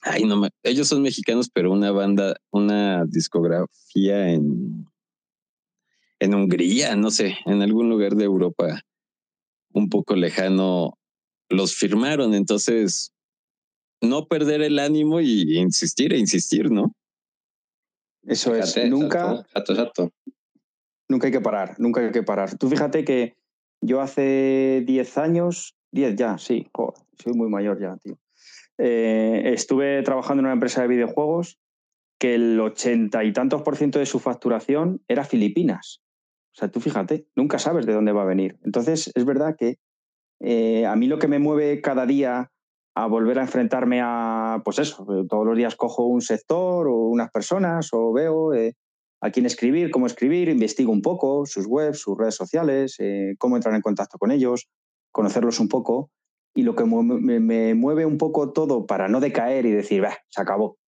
[SPEAKER 2] ay, no, ellos son mexicanos, pero una banda, una discografía en, en Hungría, no sé, en algún lugar de Europa un poco lejano, los firmaron. Entonces, no perder el ánimo y insistir e insistir, ¿no?
[SPEAKER 3] Eso es, nunca,
[SPEAKER 4] exacto, exacto.
[SPEAKER 3] Nunca hay que parar, nunca hay que parar. Tú fíjate que yo hace 10 años, 10 ya, sí, soy muy mayor ya, tío. Eh, estuve trabajando en una empresa de videojuegos que el ochenta y tantos por ciento de su facturación era Filipinas. O sea, tú fíjate, nunca sabes de dónde va a venir. Entonces, es verdad que eh, a mí lo que me mueve cada día a volver a enfrentarme a, pues eso, todos los días cojo un sector o unas personas o veo eh, a quién escribir, cómo escribir, investigo un poco sus webs, sus redes sociales, eh, cómo entrar en contacto con ellos, conocerlos un poco. Y lo que me, mueve un poco todo para no decaer y decir, se acabó,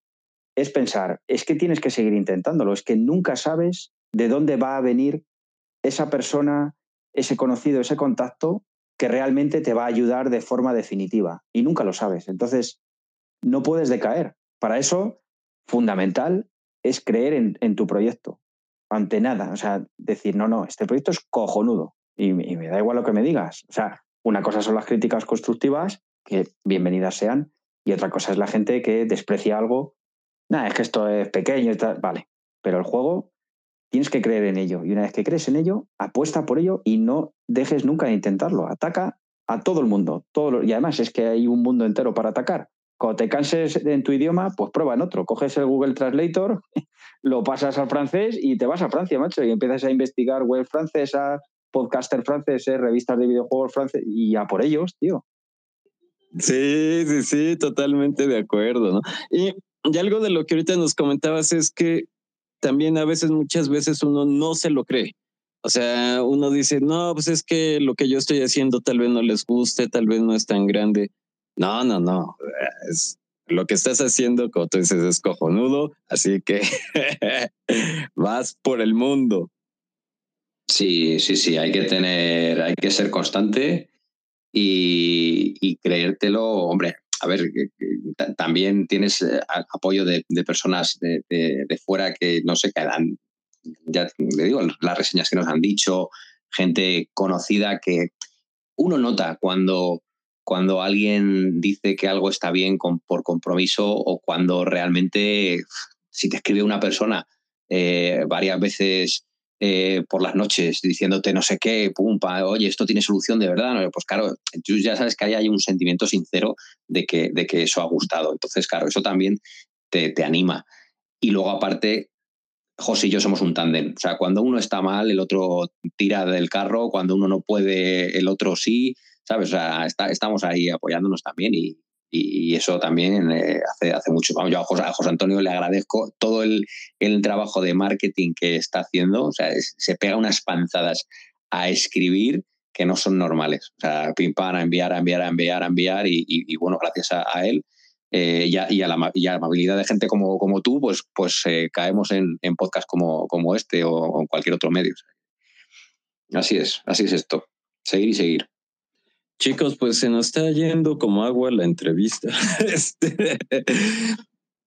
[SPEAKER 3] es pensar, es que tienes que seguir intentándolo, es que nunca sabes de dónde va a venir esa persona, ese conocido, ese contacto que realmente te va a ayudar de forma definitiva y nunca lo sabes. Entonces, no puedes decaer. Para eso, fundamental es creer en, tu proyecto, ante nada. O sea, decir, no, no, este proyecto es cojonudo y, me da igual lo que me digas. O sea, una cosa son las críticas constructivas, que bienvenidas sean, y otra cosa es la gente que desprecia algo. Nada, es que esto es pequeño y. Vale, pero el juego tienes que creer en ello. Y una vez que crees en ello, apuesta por ello y no dejes nunca de intentarlo. Ataca a todo el mundo. Todo y además es que hay un mundo entero para atacar. Cuando te canses en tu idioma, pues prueba en otro. Coges el Google Translator, lo pasas al francés y te vas a Francia, macho, y empiezas a investigar web francesa, podcaster franceses, revistas de videojuegos franceses y a por ellos, tío.
[SPEAKER 2] Sí, sí, sí, totalmente de acuerdo, ¿no? Y, y algo de lo que ahorita nos comentabas es que también a veces, muchas veces uno no se lo cree. O sea, uno dice, no, pues es que lo que yo estoy haciendo tal vez no les guste, tal vez no es tan grande. No, no, no. Es, lo que estás haciendo, como tú dices, es cojonudo, así que vas por el mundo.
[SPEAKER 4] Sí, sí, sí, hay que tener, hay que ser constante y, creértelo, hombre, a ver, también tienes eh, apoyo de, personas de, fuera que no se quedan, ya le digo, las reseñas que nos han dicho, gente conocida que uno nota cuando, cuando alguien dice que algo está bien por compromiso o cuando realmente, si te escribe una persona eh, varias veces eh, por las noches diciéndote no sé qué, pum, oye, esto tiene solución de verdad. Pues claro, tú ya sabes que ahí hay un sentimiento sincero de que, de que eso ha gustado. Entonces, claro, eso también te, te anima. Y luego, aparte, José y yo somos un tándem. O sea, cuando uno está mal, el otro tira del carro, cuando uno no puede, el otro sí, ¿sabes? O sea, estamos ahí apoyándonos también y, y eso también eh, hace, hace mucho. Vamos, yo a José, Antonio le agradezco todo el, el, trabajo de marketing que está haciendo. O sea, se pega unas panzadas a escribir que no son normales. O sea, pim a enviar, a enviar, a enviar, a enviar. Y, bueno, gracias a, él eh, y, a, la, amabilidad de gente como, como tú, pues, pues eh, caemos en, en podcasts como, como este o, en cualquier otro medio. Así es, así es esto. Seguir y seguir.
[SPEAKER 2] Chicos, pues se nos está yendo como agua la entrevista. este,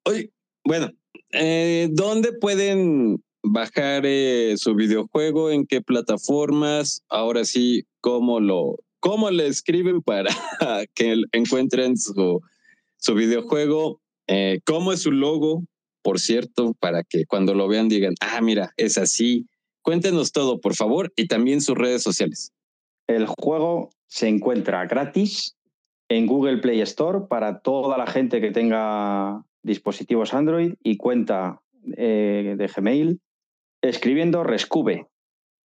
[SPEAKER 2] hoy, bueno, eh, ¿dónde pueden bajar eh, su videojuego? ¿En qué plataformas? Ahora sí, ¿cómo lo, cómo le escriben para que encuentren su, su videojuego? Eh, ¿Cómo es su logo? Por cierto, para que cuando lo vean digan, ah, mira, es así. Cuéntenos todo, por favor, y también sus redes sociales.
[SPEAKER 3] El juego se encuentra gratis en Google Play Store para toda la gente que tenga dispositivos Android y cuenta eh, de Gmail, escribiendo Rescube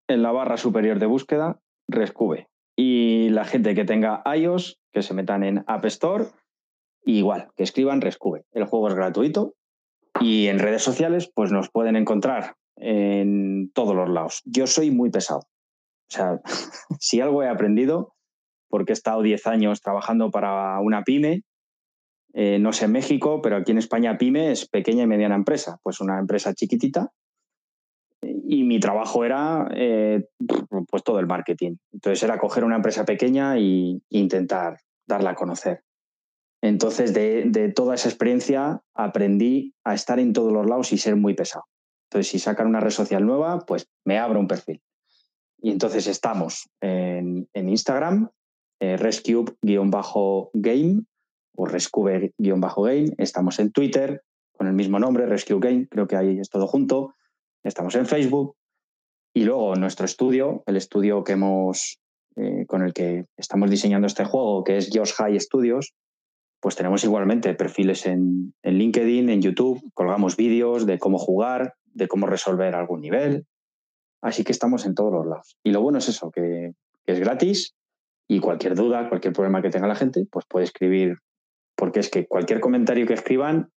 [SPEAKER 3] en la barra superior de búsqueda, Rescube. Y la gente que tenga iOS, que se metan en App Store, igual, que escriban Rescube. El juego es gratuito y en redes sociales, pues nos pueden encontrar en todos los lados. Yo soy muy pesado. O sea, si algo he aprendido, porque he estado 10 años trabajando para una pyme, eh, no sé en México, pero aquí en España pyme es pequeña y mediana empresa, pues una empresa chiquitita. Y mi trabajo era eh, pues todo el marketing. Entonces era coger una empresa pequeña e intentar darla a conocer. Entonces de, de toda esa experiencia aprendí a estar en todos los lados y ser muy pesado. Entonces si sacan una red social nueva, pues me abro un perfil. Y entonces estamos en, Instagram, eh, rescue-game o rescue-game. Estamos en Twitter con el mismo nombre, Rescue Game, creo que ahí es todo junto. Estamos en Facebook. Y luego nuestro estudio, el estudio que hemos, eh, con el que estamos diseñando este juego, que es Josh High Studios, pues tenemos igualmente perfiles en, en LinkedIn, en YouTube, colgamos vídeos de cómo jugar, de cómo resolver algún nivel, Así que estamos en todos los lados. Y lo bueno es eso, que, es gratis y cualquier duda, cualquier problema que tenga la gente, pues puede escribir porque es que cualquier comentario que escriban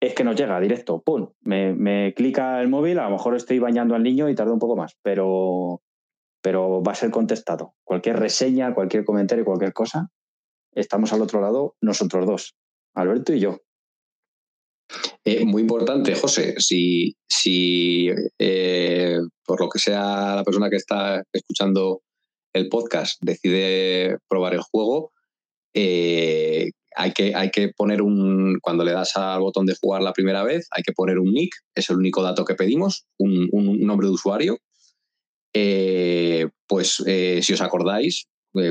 [SPEAKER 3] es que nos llega directo, ¡pum! Me, me clica el móvil, a lo mejor estoy bañando al niño y tarda un poco más, pero, pero va a ser contestado. Cualquier reseña, cualquier comentario, cualquier cosa, estamos al otro lado nosotros dos, Alberto y yo.
[SPEAKER 4] Eh, muy importante, José, si, si eh, por lo que sea la persona que está escuchando el podcast decide probar el juego, eh, hay, que, hay que poner un, cuando le das al botón de jugar la primera vez, hay que poner un nick, es el único dato que pedimos, un, nombre de usuario. pues si os acordáis,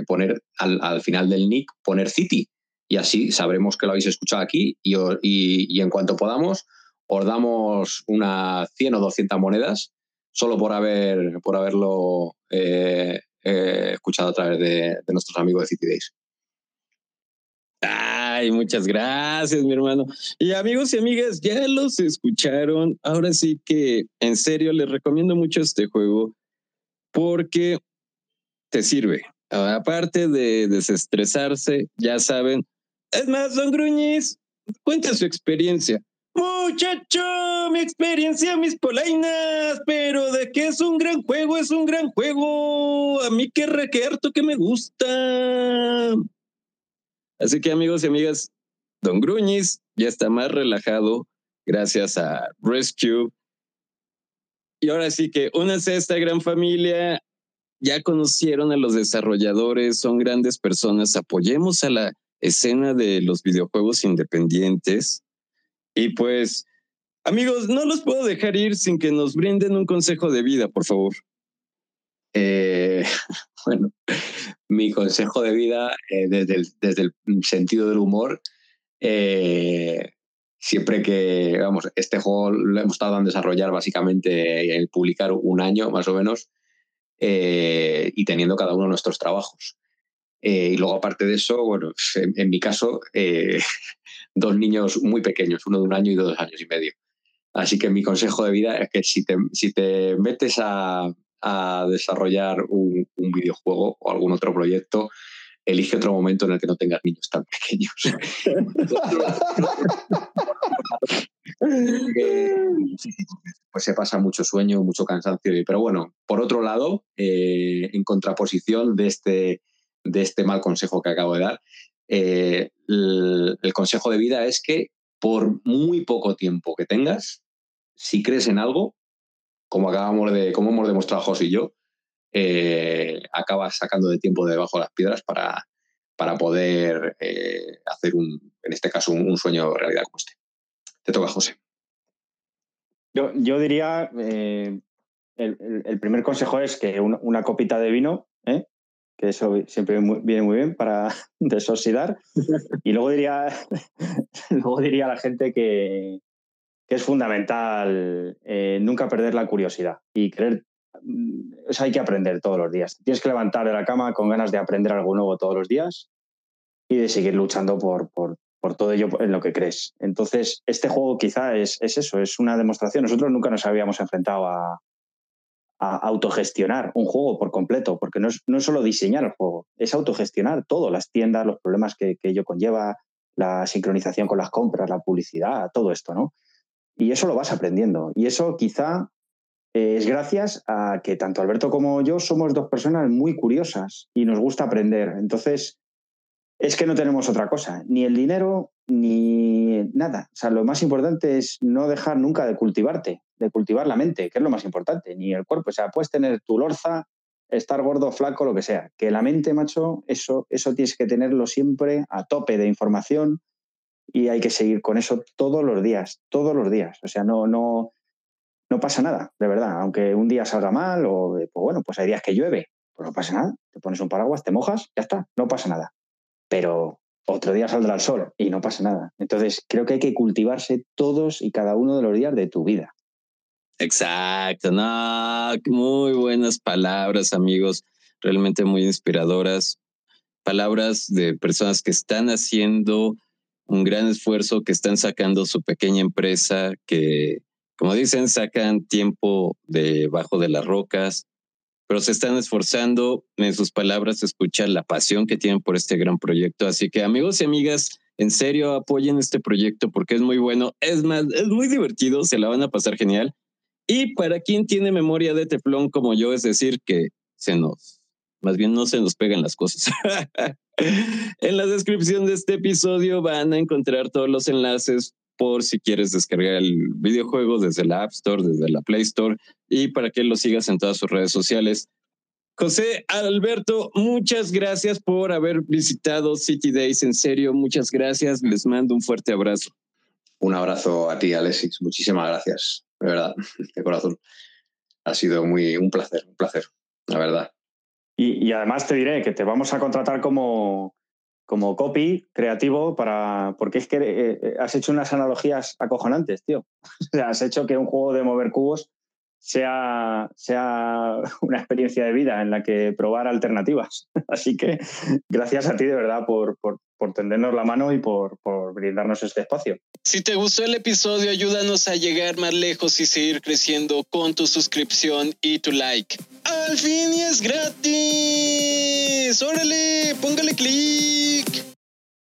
[SPEAKER 4] poner al, al, final del nick, poner City, y así sabremos que lo habéis escuchado aquí y, y, en cuanto podamos os damos unas 100 o 200 monedas solo por, haber, por haberlo eh, eh, escuchado a través de, nuestros amigos de City Days.
[SPEAKER 2] Ay, muchas gracias, mi hermano. Y amigos y amigas, ya los escucharon. Ahora sí que, en serio, les recomiendo mucho este juego porque te sirve. Aparte de desestresarse, ya saben, es más, don Gruñiz, cuente su experiencia. Muchacho, mi experiencia, mis polainas, pero de que es un gran juego, es un gran juego. A mí que requerto que me gusta. Así que amigos y amigas, Don Gruñiz ya está más relajado gracias a Rescue. Y ahora sí que únanse a esta gran familia. Ya conocieron a los desarrolladores, son grandes personas. Apoyemos a la escena de los videojuegos independientes. Y pues, amigos, no los puedo dejar ir sin que nos brinden un consejo de vida, por favor.
[SPEAKER 4] Eh, bueno, mi consejo de vida eh, desde, el, desde, el, sentido del humor, eh, siempre que, vamos, este juego lo hemos estado en desarrollar básicamente en publicar un año más o menos y teniendo cada uno nuestros trabajos. Eh, y luego, aparte de eso, bueno, en, mi caso, eh, dos niños muy pequeños, uno de un año y dos años y medio. Así que mi consejo de vida es que si te, si te metes a, a desarrollar un, un, videojuego o algún otro proyecto, elige otro momento en el que no tengas niños tan pequeños. pues se pasa mucho sueño, mucho cansancio. Pero bueno, por otro lado, eh, en contraposición de este de este mal consejo que acabo de dar. Eh, el, consejo de vida es que por muy poco tiempo que tengas, si crees en algo, como acabamos de, como hemos demostrado José y yo, eh, acabas sacando de tiempo de debajo de las piedras para, para poder eh, hacer un, en este caso, un, sueño realidad como este. Te toca, José.
[SPEAKER 3] Yo, yo diría, el, primer consejo es que una copita de vino. Que eso siempre viene muy bien para desoxidar. Y luego diría, luego diría a la gente que, que es fundamental eh, nunca perder la curiosidad y querer. Mm, o hay que aprender todos los días. Tienes que levantar de la cama con ganas de aprender algo nuevo todos los días y de seguir luchando por, por, por todo ello en lo que crees. Entonces, este juego quizá es, es eso, es una demostración. Nosotros nunca nos habíamos enfrentado a, a autogestionar un juego por completo, porque no es, no solo diseñar el juego, es autogestionar todo, las tiendas, los problemas que, ello conlleva, la sincronización con las compras, la publicidad, todo esto, ¿no? Y eso lo vas aprendiendo. Y eso quizá eh, es gracias a que tanto Alberto como yo somos dos personas muy curiosas y nos gusta aprender. Entonces, es que no tenemos otra cosa, ni el dinero ni nada. O sea, lo más importante es no dejar nunca de cultivarte, de cultivar la mente, que es lo más importante, ni el cuerpo. O sea, puedes tener tu lorza, estar gordo, flaco, lo que sea. Que la mente, macho, eso, eso tienes que tenerlo siempre a tope de información y hay que seguir con eso todos los días, todos los días. O sea, no, no, no pasa nada, de verdad. Aunque un día salga mal o, pues bueno, pues hay días que llueve, pues no pasa nada. Te pones un paraguas, te mojas, ya está, no pasa nada pero otro día saldrá el sol y no pasa nada. Entonces, creo que hay que cultivarse todos y cada uno de los días de tu vida.
[SPEAKER 2] Exacto, no, muy buenas palabras, amigos, realmente muy inspiradoras. Palabras de personas que están haciendo un gran esfuerzo, que están sacando su pequeña empresa, que, como dicen, sacan tiempo debajo de las rocas, pero se están esforzando en sus palabras, escuchar la pasión que tienen por este gran proyecto. Así que amigos y amigas, En serio, apoyen este proyecto porque es muy bueno. Es más, es muy divertido, se la van a pasar genial. Y para quien tiene memoria de teflón como yo, es decir, que se nos, más bien no se nos pegan las cosas. en la descripción de este episodio van a encontrar todos los enlaces por si quieres descargar el videojuego desde la App Store, desde la Play Store y para que lo sigas en todas sus redes sociales. José Alberto, muchas gracias por haber visitado City Days. En serio, muchas gracias. Les mando un fuerte abrazo.
[SPEAKER 5] Un abrazo a ti, Alexis. Muchísimas gracias. De verdad, de corazón. Ha sido muy un placer, un placer, la verdad.
[SPEAKER 3] Y, además te diré que te vamos a contratar como, como copy creativo para. Porque es que eh, eh, has hecho unas analogías acojonantes, tío. O sea, has hecho que un juego de mover cubos sea, sea una experiencia de vida en la que probar alternativas. Así que gracias a ti de verdad por, por, por tendernos la mano y por, por brindarnos este espacio.
[SPEAKER 1] Si te gustó el episodio, ayúdanos a llegar más lejos y seguir creciendo con tu suscripción y tu like. ¡Al fin y es gratis! ¡Órale! ¡Póngale clic!